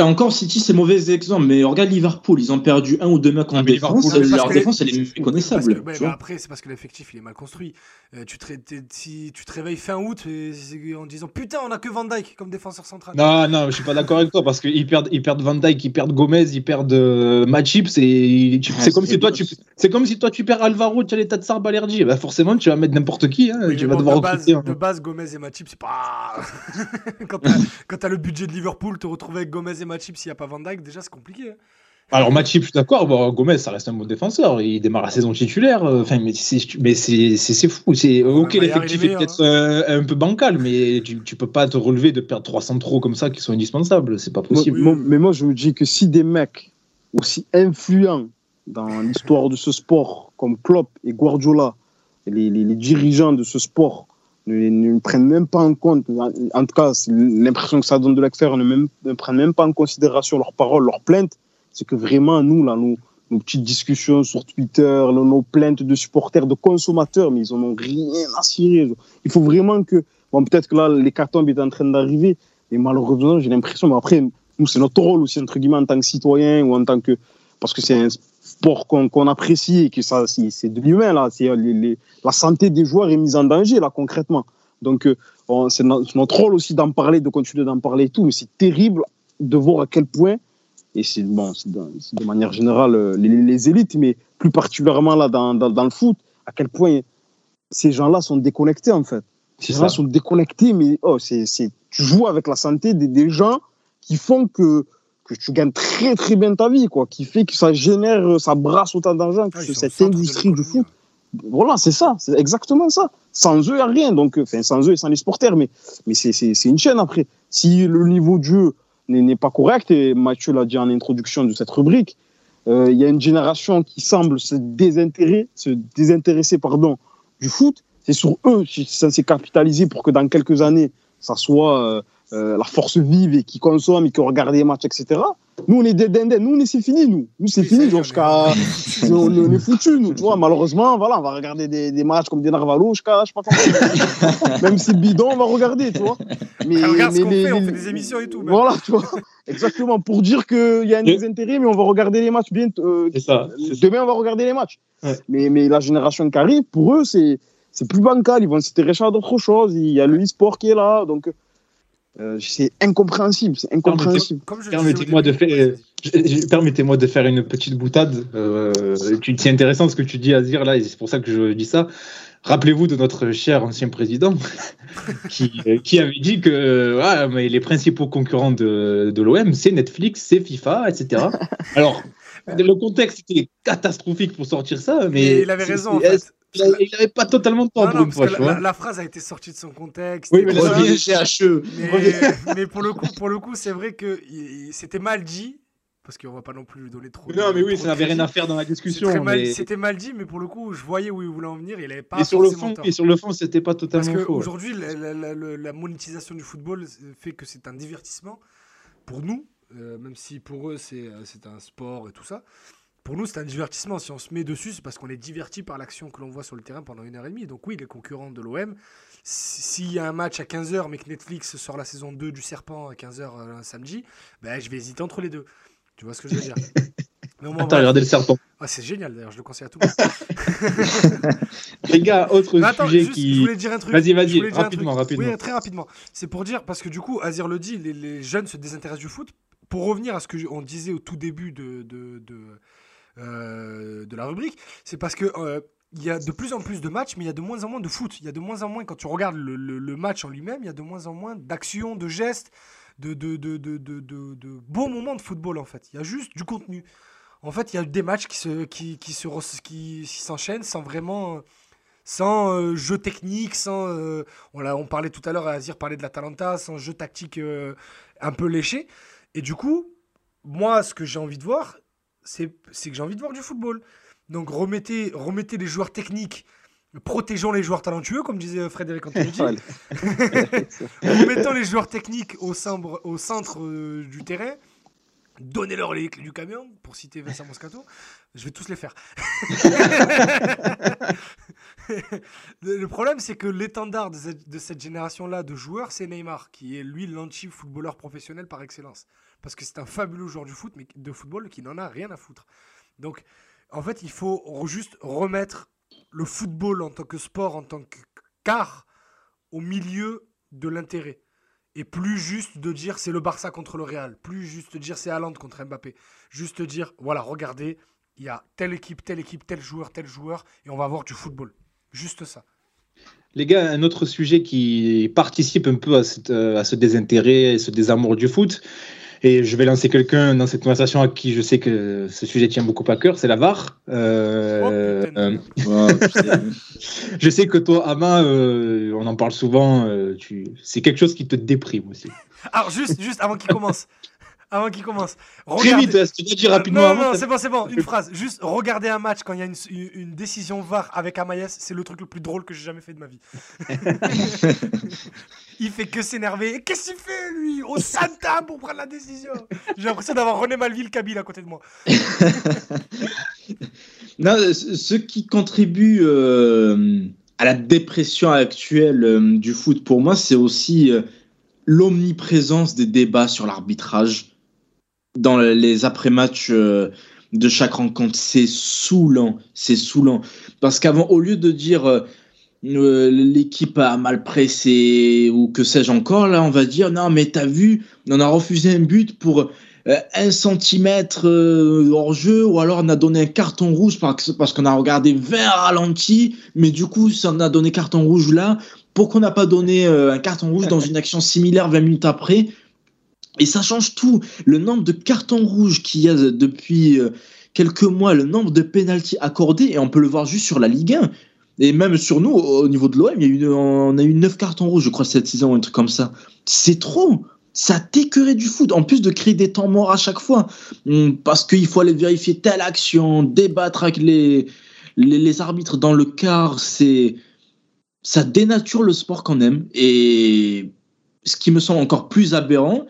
Speaker 6: Encore City, c'est mauvais exemple, mais regarde Liverpool, ils ont perdu un ou deux mecs en ah, défense. Leur défense, elle est méconnaissable.
Speaker 3: après, c'est parce que l'effectif, il est mal construit. Euh, tu, te, si tu te réveilles fin août en disant putain, on a que Van Dyke comme défenseur central.
Speaker 2: Non, non, je suis pas d'accord avec toi parce qu'ils perdent, ils perdent Van Dyke, ils perdent Gomez, ils perdent euh, Matchip. C'est comme, si toi, tu, comme si toi tu perds Alvaro, tu as l'état de Sarb allergie. Bah forcément, tu vas mettre n'importe qui. Hein, tu vas devoir
Speaker 3: de base, hein. de base, Gomez et Matip, c'est pas. [LAUGHS] quand tu as, le budget de Liverpool, te retrouver avec Gomez et Matip s'il n'y a pas Van Dyke, déjà c'est compliqué. Hein.
Speaker 2: Alors Matip, je suis d'accord. Bon, Gomez, ça reste un bon défenseur. Il démarre la saison titulaire. Euh, enfin, mais c'est fou. C'est ok, l'effectif est peut-être hein. euh, un peu bancal, mais tu, tu peux pas te relever de perdre 300 trop comme ça qui sont indispensables. C'est pas possible.
Speaker 5: mais moi, je me dis que si des mecs aussi influents dans l'histoire de ce sport comme Klopp et Guardiola, les, les, dirigeants de ce sport ne, ne, prennent même pas en compte, en, tout cas, l'impression que ça donne de l'extérieur, ne, ne prennent même pas en considération leurs paroles, leurs plaintes c'est que vraiment, nous, là, nos, petites discussions sur Twitter, nos plaintes de supporters, de consommateurs, mais ils n'en ont rien à cirer. Il faut vraiment que. Bon, peut-être que là, l'hécatombe est en train d'arriver, mais malheureusement, j'ai l'impression, mais après, nous, c'est notre rôle aussi, entre guillemets, en tant que citoyen ou en tant que. Parce que c'est un sport qu'on apprécie et que ça, c'est de l'humain, là. C'est la santé des joueurs est mise en danger, là, concrètement. Donc, euh, c'est notre rôle aussi d'en parler, de continuer d'en parler et tout, mais c'est terrible de voir à quel point et c'est bon, de, manière générale euh, les, élites, mais plus particulièrement là dans, dans, le foot, à quel point ces gens-là sont déconnectés en fait. Ces gens-là sont déconnectés, mais oh, c'est, tu joues avec la santé des, des, gens qui font que, que tu gagnes très très bien ta vie, quoi, qui fait que ça génère, ça brasse autant d'argent que cette industrie du foot. Voilà, c'est ça, c'est exactement ça. Sans eux, il n'y a rien. Donc, enfin, sans eux et sans les sporters, mais, mais c'est, c'est une chaîne après. Si le niveau de jeu n'est pas correct, et Mathieu l'a dit en introduction de cette rubrique. Euh, il y a une génération qui semble se désintéresser, se désintéresser pardon, du foot. C'est sur eux qui sont censé capitaliser pour que dans quelques années, ça soit euh, euh, la force vive et qui consomme et qui regarde les matchs, etc. Nous, on est des dindins. Nous, c'est fini, nous. Nous, c'est fini. jusqu'à. [LAUGHS] on, est foutus, nous. Tu vois, malheureusement, voilà, on va regarder des, des matchs comme des Narvalo jusqu'à. Je sais pas comment. [LAUGHS] Même si bidon, on va regarder, tu vois.
Speaker 3: Mais, regarde ce qu'on fait, on fait des émissions et tout.
Speaker 5: Voilà, tu vois. Exactement. Pour dire qu'il y a un désintérêt, mais on va regarder les matchs bientôt. Euh, c'est ça. Demain, on va regarder les matchs. Mais, mais la génération qui arrive, pour eux, c'est. C'est plus bancal, ils vont s'intéresser à d'autres choses. Il y a le e-sport qui est là. Donc, euh, c'est incompréhensible, c'est incompréhensible.
Speaker 2: Permettez-moi de faire, permettez-moi de faire une petite boutade. Euh, c'est intéressant ce que tu dis, Azir là, et c'est pour ça que je dis ça. Rappelez-vous de notre cher ancien président [LAUGHS] qui, qui, avait dit que mais les principaux concurrents de, de l'OM, c'est Netflix, c'est FIFA, etc. Alors, [LAUGHS] le contexte était catastrophique pour sortir ça, mais.
Speaker 3: il avait raison. En fait
Speaker 2: il n'avait pas totalement de temps
Speaker 3: pour une fois, la, phrase a été sortie de son contexte.
Speaker 2: Oui, mais revient GHE.
Speaker 3: Mais, [LAUGHS] mais pour le coup, pour le coup, c'est vrai que c'était mal dit. Parce qu'on va pas non plus lui donner trop.
Speaker 2: Non, mais oui, ça n'avait rien à faire dans la discussion.
Speaker 3: C'était mal, dit, mais pour le coup, je voyais où il voulait en venir. Il avait pas.
Speaker 2: Et sur le fond, et sur le fond, c'était pas totalement
Speaker 3: Parce qu'aujourd'hui, la, la, monétisation du football fait que c'est un divertissement pour nous, euh, même si pour eux c'est euh, un sport et tout ça pour nous, c'est un divertissement. Si on se met dessus, c'est parce qu'on est diverti par l'action que l'on voit sur le terrain pendant une heure et demie. Donc oui, les concurrents de l'OM, s'il y a un match à 15h, mais que Netflix sort la saison 2 du Serpent à 15h euh, un samedi, ben, je vais hésiter entre les deux. Tu vois ce que je veux dire? [LAUGHS]
Speaker 2: Attends, regardez le serpent.
Speaker 3: Ah, c'est génial d'ailleurs, je le conseille à tout le monde. [LAUGHS]
Speaker 2: les gars, autre sujet qui.
Speaker 3: Je voulais dire un truc.
Speaker 2: Vas-y, vas-y, rapidement, rapidement.
Speaker 3: Oui, très rapidement. C'est pour dire, parce que du coup, Azir le dit, les, jeunes se désintéressent du foot. Pour revenir à ce qu'on disait au tout début de, de, de, euh, de la rubrique, c'est parce que euh, y a de plus en plus de matchs, mais il y a de moins en moins de foot. Il y a de moins en moins, quand tu regardes le, match en lui-même, il y a de moins en moins d'actions, de gestes, de, beaux moments de football, en fait. Il y a juste du contenu. En fait, il y a des matchs qui se, qui, qui se, qui, s'enchaînent sans vraiment sans euh, jeu technique, sans. On, parlait tout à l'heure, Azir parlait de la Talenta, sans jeu tactique un peu léché. Et du coup, moi, ce que j'ai envie de voir, c'est que j'ai envie de voir du football. Donc remettez, remettez les joueurs techniques, protégeons les joueurs talentueux, comme disait Frédéric Antonucci. Remettons [LAUGHS] [LAUGHS] les joueurs techniques au centre, au centre euh, du terrain. Donnez-leur les clés du camion, pour citer Vincent Moscato. Je vais tous les faire. [LAUGHS] le problème, c'est que l'étendard de de cette génération-là de joueurs, c'est Neymar, qui est lui l'anti-footballeur professionnel par excellence parce que c'est un fabuleux joueur du foot, mais de football qui n'en a rien à foutre. Donc, en fait, il faut juste remettre le football en tant que sport, en tant qu'art, au milieu de l'intérêt. Et plus juste de dire c'est le Barça contre le Real, plus juste de dire c'est Haaland contre Mbappé. Juste dire, voilà, regardez, il y a telle équipe, telle équipe, tel joueur, tel joueur, et on va avoir du football. Juste ça.
Speaker 2: Les gars, un autre sujet qui participe un peu à, à ce désintérêt, ce désamour du foot, et je vais lancer quelqu'un dans cette conversation à qui je sais que ce sujet tient beaucoup à cœur, c'est la VAR. Euh, oh, euh, [LAUGHS] je sais que toi, Ama, euh, on en parle souvent, tu... c'est quelque chose qui te déprime aussi.
Speaker 3: Alors, juste, juste avant qu'il commence, avant qu'il commence.
Speaker 2: Très vite, tu dois dire rapidement.
Speaker 3: Non, non, c'est bon, c'est bon. Une phrase. Juste regarder un match quand il y a une, une, décision VAR avec Amaïs, c'est le truc le plus drôle que j'ai jamais fait de ma vie. [LAUGHS] il fait que s'énerver. Qu'est-ce qu'il fait, lui? Au Santa pour prendre la décision. J'ai l'impression d'avoir René Malville Kabyle à côté de moi. [LAUGHS]
Speaker 4: non, ce qui contribue euh, à la dépression actuelle euh, du foot, pour moi, c'est aussi. Euh, l'omniprésence des débats sur l'arbitrage dans les après-matchs euh, de chaque rencontre. C'est saoulant, c'est saoulant. Parce qu'avant, au lieu de dire euh, euh, l'équipe a mal pressé ou que sais-je encore, là, on va dire non, mais t'as vu, on a refusé un but pour un centimètre hors jeu ou alors on a donné un carton rouge parce, qu'on a regardé 20 ralentis, mais du coup, ça on a donné carton rouge là. Pourquoi on n'a pas donné un carton rouge dans une action similaire 20 minutes après? Et ça change tout. Le nombre de cartons rouges qu'il y a depuis euh, quelques mois, le nombre de pénalties accordés, et on peut le voir juste sur la Ligue 1. Et même sur nous, au niveau de l'OM, on a eu 9 cartons rouges, je crois, cette saison, ou un truc comme ça. C'est trop. Ça t'écœurait du foot, en plus de créer des temps morts à chaque fois. Hum, parce qu'il faut aller vérifier telle action, débattre avec les, les, arbitres dans le quart, c'est. Ça dénature le sport qu'on aime. Et ce qui me semble encore plus aberrant,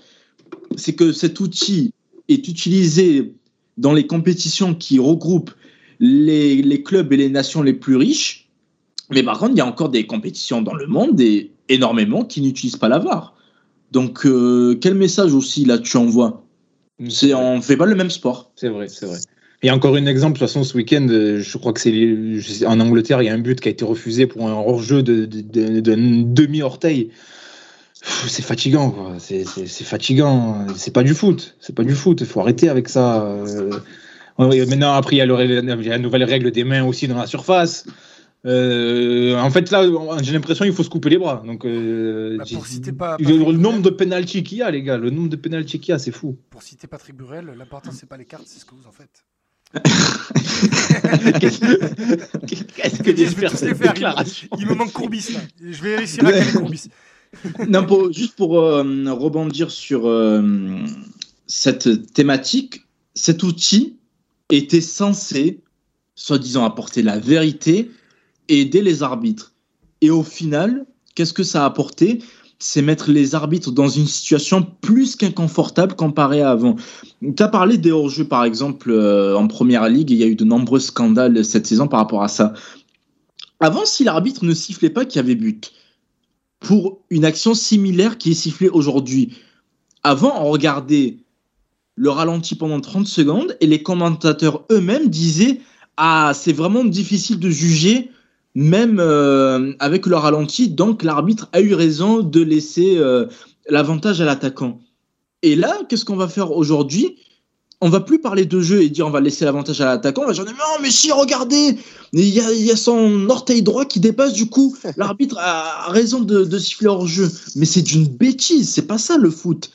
Speaker 4: c'est que cet outil est utilisé dans les compétitions qui regroupent les, clubs et les nations les plus riches. Mais par contre, il y a encore des compétitions dans le monde et énormément qui n'utilisent pas la VAR. Donc, euh, quel message aussi là tu envoies? C'est, On ne fait pas le même sport.
Speaker 2: C'est vrai, c'est vrai. Et encore un exemple, de toute façon, ce week-end, euh, je crois que c'est en Angleterre, il y a un but qui a été refusé pour un hors-jeu d'un de, demi-orteil c'est fatigant, quoi. C'est fatigant. C'est pas du foot. C'est pas du foot. Il faut arrêter avec ça. Euh, maintenant, après, il y, a la nouvelle règle des mains aussi dans la surface. Euh, en fait, là, j'ai l'impression qu'il faut se couper les bras. Donc, euh, bah, le, nombre de pénalties qu'il y a, les gars, le nombre de pénalties qu'il y a, c'est fou.
Speaker 3: Pour citer Patrick Burel, l'important c'est pas les cartes, c'est ce que vous en faites. [LAUGHS]
Speaker 2: Qu'est-ce que
Speaker 3: tous les faire. Il, me manque Courbis là. Je vais réussir à gagner Courbis. [LAUGHS]
Speaker 4: non, juste pour euh, rebondir sur euh, cette thématique, cet outil était censé, soi-disant, apporter la vérité et aider les arbitres. Et au final, qu'est-ce que ça a apporté? C'est mettre les arbitres dans une situation plus qu'inconfortable comparée à avant. Tu as parlé des hors-jeux, par exemple, euh, en première ligue, il y a eu de nombreux scandales cette saison par rapport à ça. Avant, si l'arbitre ne sifflait pas qu'il y avait but, pour une action similaire qui est sifflée aujourd'hui. Avant, on regardait le ralenti pendant 30 secondes et les commentateurs eux-mêmes disaient Ah, c'est vraiment difficile de juger, même euh, avec le ralenti, donc l'arbitre a eu raison de laisser euh, l'avantage à l'attaquant. Et là, qu'est-ce qu'on va faire aujourd'hui? On va plus parler de jeu et dire on va laisser l'avantage à l'attaquant. On va dire non, mais si, regardez, il y a, y a, son orteil droit qui dépasse. Du coup, [LAUGHS] l'arbitre a raison de, de siffler hors jeu. Mais c'est d'une bêtise. C'est pas ça le foot.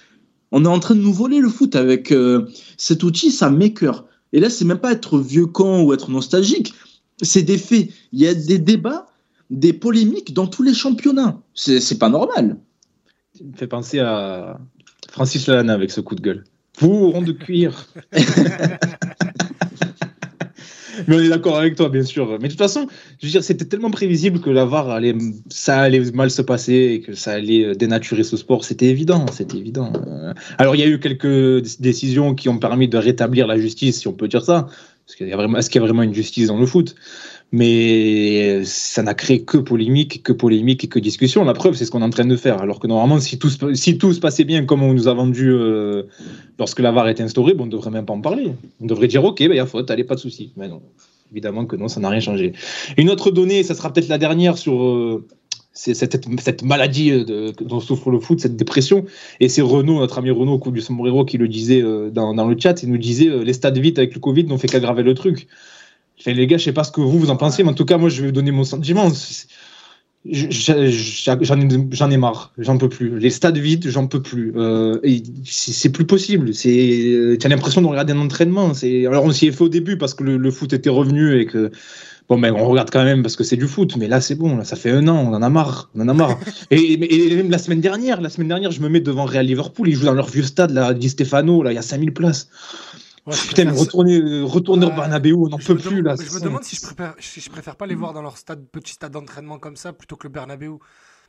Speaker 4: On est en train de nous voler le foot avec euh, cet outil, ça m'écœure. Et là, c'est même pas être vieux con ou être nostalgique. C'est des faits. Il y a des débats, des polémiques dans tous les championnats. C'est pas normal.
Speaker 2: Ça me fait penser à Francis Lalanne avec ce coup de gueule. Vous, rond de cuir. [LAUGHS] Mais on est d'accord avec toi, bien sûr. Mais de toute façon, je veux dire, c'était tellement prévisible que la VAR allait, ça allait mal se passer et que ça allait dénaturer ce sport. C'était évident, c'était évident. Alors, il y a eu quelques décisions qui ont permis de rétablir la justice, si on peut dire ça. Est-ce qu'il y a vraiment, est-ce qu'il y a vraiment une justice dans le foot? Mais ça n'a créé que polémique, que polémique et que discussion. La preuve, c'est ce qu'on est en train de faire. Alors que normalement, si tout, se passait bien comme on nous a vendu euh, lorsque la VAR est instaurée, bon, on ne devrait même pas en parler. On devrait dire, OK, il ben, y a faute, allez, pas de souci. Mais non, évidemment que non, ça n'a rien changé. Une autre donnée, ça sera peut-être la dernière sur euh, cette, maladie de, dont souffre le foot, cette dépression. Et c'est Renaud, notre ami Renaud, coup du sombrero, qui le disait euh, dans, dans, le chat. Il nous disait, les stades vides avec le Covid n'ont fait qu'aggraver le truc les gars, je sais pas ce que vous, vous en pensez, mais en tout cas, moi, je vais vous donner mon sentiment. J'en ai, marre, j'en peux plus. Les stades vides, j'en peux plus. Euh, c'est plus possible. Tu as l'impression de regarder un entraînement. Alors, on s'y est fait au début parce que le, foot était revenu et que. Bon, mais on regarde quand même parce que c'est du foot, mais là c'est bon, là, ça fait un an, on en a marre, on en a marre. [LAUGHS] et, même la semaine dernière, la semaine dernière, je me mets devant Real Liverpool, ils jouent dans leur vieux stade, là, Di Stefano, là, il y a 5000 places. Ouais, Putain, retourner, retourner au Bernabeu, on n'en peut plus là.
Speaker 3: je me demande si je, préfère, si je préfère pas les voir dans leur stade, petit stade d'entraînement comme ça plutôt que le Bernabeu.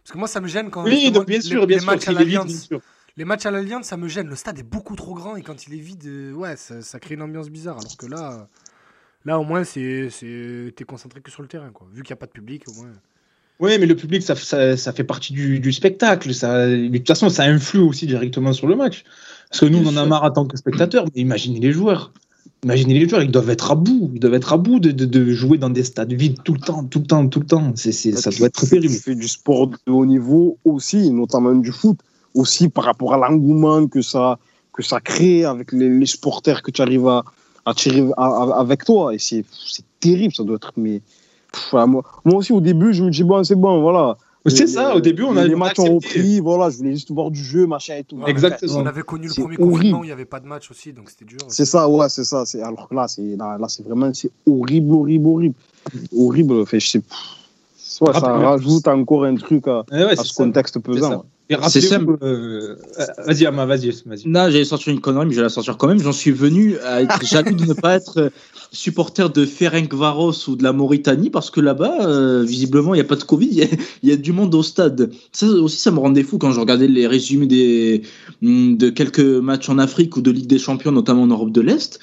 Speaker 3: Parce que moi, ça me gêne quand
Speaker 2: oui, donc, bien sûr, les, bien les matchs à l'Alliance.
Speaker 3: Les matchs à l'Alliance, ça me gêne. Le stade est beaucoup trop grand et quand il est vide, euh, ouais, ça, ça crée une ambiance bizarre. Alors que là, là au moins, c'est, t'es concentré que sur le terrain, quoi. Vu qu'il n'y a pas de public, au moins.
Speaker 2: Oui, mais le public, ça, ça, ça fait partie du, du spectacle. Ça, de toute façon, ça influe aussi directement sur le match. Parce que nous, on en a marre en tant que spectateurs, mais imaginez les joueurs. Imaginez les joueurs, ils doivent être à bout. Ils doivent être à bout de, de, jouer dans des stades vides tout le temps, tout le temps, tout le temps. C'est, ça doit être terrible. Tu
Speaker 5: fais du sport de haut niveau aussi, notamment du foot, aussi par rapport à l'engouement que ça, que ça crée avec les, les supporters que tu arrives à, à tirer avec toi. Et c'est, terrible, ça doit être. Mais, moi, moi aussi, au début, je me dis, bon, c'est bon, voilà
Speaker 2: c'est ça, au début, on a
Speaker 5: les matchs ont repris, voilà, je voulais juste voir du jeu, machin et tout.
Speaker 2: Exactement.
Speaker 3: On avait connu le premier confinement, il n'y avait pas de match aussi, donc c'était dur.
Speaker 5: C'est ça, ouais, c'est ça. Alors là, c'est là, c'est vraiment c'est horrible, horrible, horrible. horrible, fait, je sais Soit ça rajoute encore un truc à, à ce contexte pesant.
Speaker 2: C'est simple. Euh, vas-y, Ama, vas-y. Vas
Speaker 4: non, j'allais sortir une connerie, mais je vais la sortir quand même. J'en suis venu à être [LAUGHS] jaloux de ne pas être supporter de Ferencvaros ou de la Mauritanie parce que là-bas, euh, visiblement, il n'y a pas de Covid, [LAUGHS] il y, a du monde au stade. Ça aussi, ça me rendait fou quand je regardais les résumés des, mm, de quelques matchs en Afrique ou de Ligue des Champions, notamment en Europe de l'Est.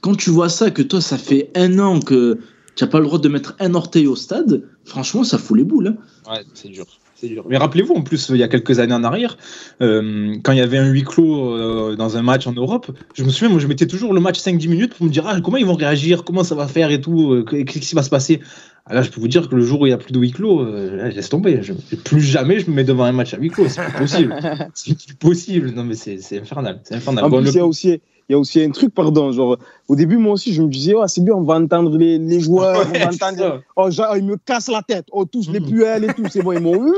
Speaker 4: Quand tu vois ça, que toi, ça fait un an que tu n'as pas le droit de mettre un orteil au stade, franchement, ça fout les boules.
Speaker 2: Hein. Ouais, c'est dur. C'est dur. Mais rappelez-vous, en plus, il y a quelques années en arrière, euh, quand il y avait un huis clos euh, dans un match en Europe, je me souviens, moi, je mettais toujours le match 5-10 minutes pour me dire ah, comment ils vont réagir, comment ça va faire et tout, euh, qu'est-ce qui va se passer? Ah, là, je peux vous dire que le jour où il n'y a plus de huis clos, laisse tomber. Je, plus jamais je me mets devant un match à huis clos. C'est plus possible. [LAUGHS] c'est plus possible. Non, mais c'est infernal. C'est infernal.
Speaker 5: En plus, il y a aussi il y a aussi un truc, pardon. Genre, au début, moi aussi, je me disais, oh, c'est bien, on va entendre les, les joueurs, on va entendre. Oh, genre, ils me cassent la tête. Oh, tous les mm. puels et tout, c'est bon, ils m'ont.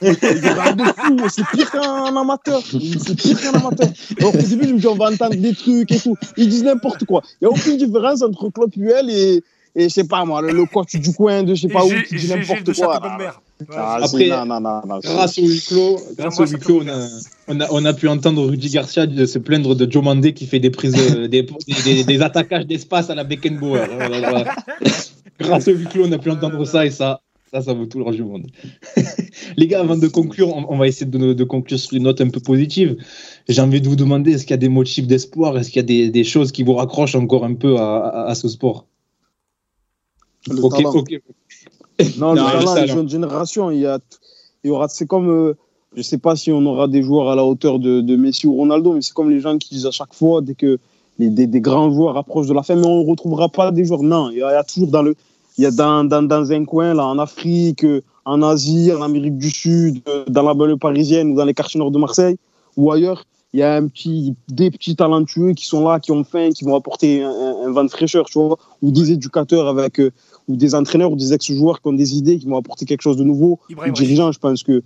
Speaker 5: Ils de fou, c'est pire qu'un amateur. C'est pire qu'un amateur. Donc, au début, je me dis, on va entendre des trucs et tout. Ils disent n'importe quoi. Il n'y a aucune différence entre Claude Puel et, et je sais pas moi, le, coach du coin de je sais pas où qui dit n'importe quoi.
Speaker 2: Ah, Après, grâce au huis clos, grâce au huis clos on, a, on, a, on, a, pu entendre Rudy Garcia se plaindre de Joe Mandé qui fait des prises, [LAUGHS] des, des, des, attaquages d'espace à la Beckenbauer. [LAUGHS] grâce au huis clos, on a pu entendre ça et ça, ça, ça vaut tout l'or du monde. [LAUGHS] Les gars, avant de conclure, on, va essayer de, de, conclure sur une note un peu positive. J'ai envie de vous demander est-ce qu'il y a des motifs d'espoir? Est-ce qu'il y a des, des, choses qui vous raccrochent encore un peu à, à, à ce sport?
Speaker 5: Ok, ok. Non, le talent, les jeunes générations, il y, a, il y aura, c'est comme, euh, je sais pas si on aura des joueurs à la hauteur de, de Messi ou Ronaldo, mais c'est comme les gens qui disent à chaque fois, dès que les, des, des, grands joueurs approchent de la fin, mais on ne retrouvera pas des joueurs. Non, il y, a, toujours dans le, il y a dans, dans, dans, un coin, là, en Afrique, en Asie, en Amérique du Sud, dans la banlieue parisienne ou dans les quartiers nord de Marseille ou ailleurs, il y a un petit, des petits talentueux qui sont là, qui ont faim, qui vont apporter un, vent de fraîcheur, tu vois, ou des éducateurs avec, euh, ou des entraîneurs ou des ex-joueurs qui ont des idées, qui vont apporter quelque chose de nouveau. Les dirigeants, je pense que,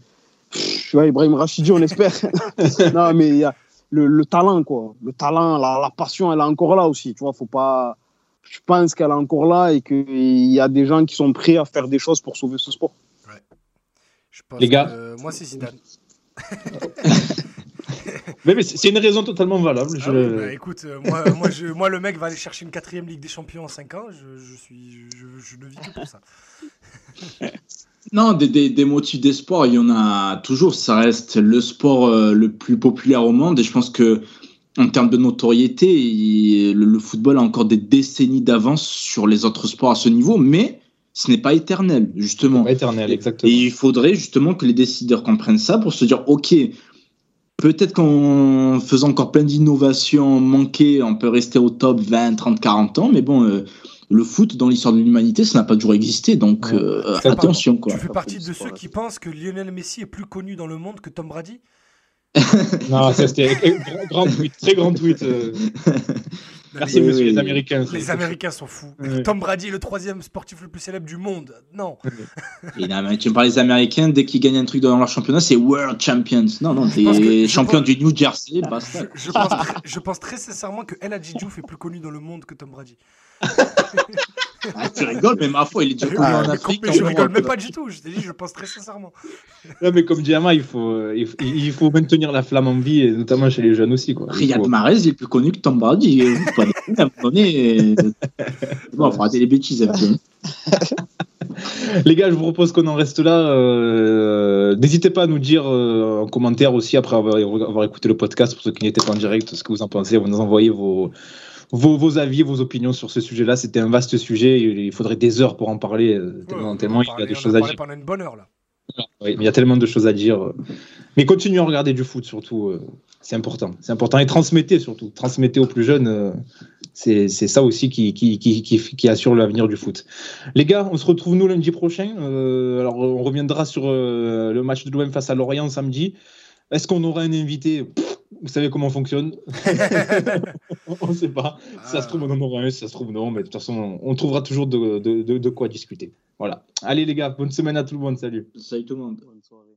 Speaker 5: pff, vois, Ibrahim Rachidi, on espère. [LAUGHS] non, mais il y a le, talent, quoi. Le talent, la, la, passion, elle est encore là aussi, tu vois, faut pas. Je pense qu'elle est encore là et qu'il y a des gens qui sont prêts à faire des choses pour sauver ce sport. Ouais.
Speaker 3: Je pense Les gars. Que, moi, c'est Zidane. [LAUGHS]
Speaker 2: mais, c'est une raison totalement valable.
Speaker 3: Ah bah, écoute, euh, moi, [LAUGHS] moi, je, moi, le mec va aller chercher une quatrième Ligue des Champions en 5 ans. Je, je suis, je, ne vis que pour ça. [LAUGHS]
Speaker 4: non, des, des, des motifs d'espoir, il y en a toujours. Ça reste le sport euh, le plus populaire au monde. Et je pense que en termes de notoriété, le, football a encore des décennies d'avance sur les autres sports à ce niveau. Mais ce n'est pas éternel, justement.
Speaker 2: Pas éternel, exactement.
Speaker 4: Et il faudrait justement que les décideurs comprennent ça pour se dire, OK, peut-être qu'en faisant encore plein d'innovations manquées, on peut rester au top 20, 30, 40 ans, mais bon, euh, le foot dans l'histoire de l'humanité, ça n'a pas toujours existé, donc euh, attention. Quoi.
Speaker 3: Tu fais partie de ceux qui pensent que Lionel Messi est plus connu dans le monde que Tom Brady? [LAUGHS]
Speaker 2: Non, c'était grand, tweet, très grand tweet. Euh. [LAUGHS] Merci, monsieur, les Américains.
Speaker 3: Les Américains sont fous. Tom Brady est le troisième sportif le plus célèbre du monde. Non.
Speaker 4: Et tu me parles des Américains, dès qu'ils gagnent un truc dans leur championnat, c'est World Champions. Non, non, t'es champion du New Jersey. [LAUGHS]
Speaker 3: Je, pense, je, pense, très sincèrement que El Hadji Diouf est plus connu dans le monde que Tom Brady. [LAUGHS]
Speaker 4: Ah, tu rigoles, mais ma foi, il est déjà connu en Afrique.
Speaker 3: Mais je rigole même pas du tout, je t'ai dit, je pense très sincèrement. [LAUGHS]
Speaker 2: Non, mais comme Diama, il faut, euh, il, faut maintenir la flamme en vie, et notamment chez les jeunes aussi. Quoi.
Speaker 4: Riyad Mahrez, il est plus connu que Tom Brady. à un moment donné, [LAUGHS] bon, faut arrêter les bêtises. [LAUGHS]
Speaker 2: Les gars, je vous propose qu'on en reste là. Euh, n'hésitez pas à nous dire euh, en commentaire aussi, après avoir, avoir, écouté le podcast, pour ceux qui n'étaient pas en direct, ce que vous en pensez. Vous nous envoyez vos, vos, avis, vos opinions sur ce sujet-là. C'était un vaste sujet. Il faudrait des heures pour en parler, euh, tellement, il y a des choses à dire.
Speaker 3: pendant une bonne heure là.
Speaker 2: Oui, mais il y a tellement de choses à dire. Mais continuez à regarder du foot surtout. Euh, c'est important. C'est important. Et transmettez surtout. Transmettez aux plus jeunes. Euh, c'est ça aussi qui, qui, qui, qui assure l'avenir du foot. Les gars, on se retrouve nous lundi prochain. alors, on reviendra sur le match de l'OM face à Lorient samedi. Est-ce qu'on aura un invité? Vous savez comment on fonctionne [LAUGHS] On ne sait pas. ça se trouve, on en aura un, ça se trouve, non. Mais de toute façon, on trouvera toujours de, de, de, quoi discuter. Voilà. Allez, les gars, bonne semaine à tout le monde. Salut.
Speaker 4: Salut tout le monde. Bonne soirée.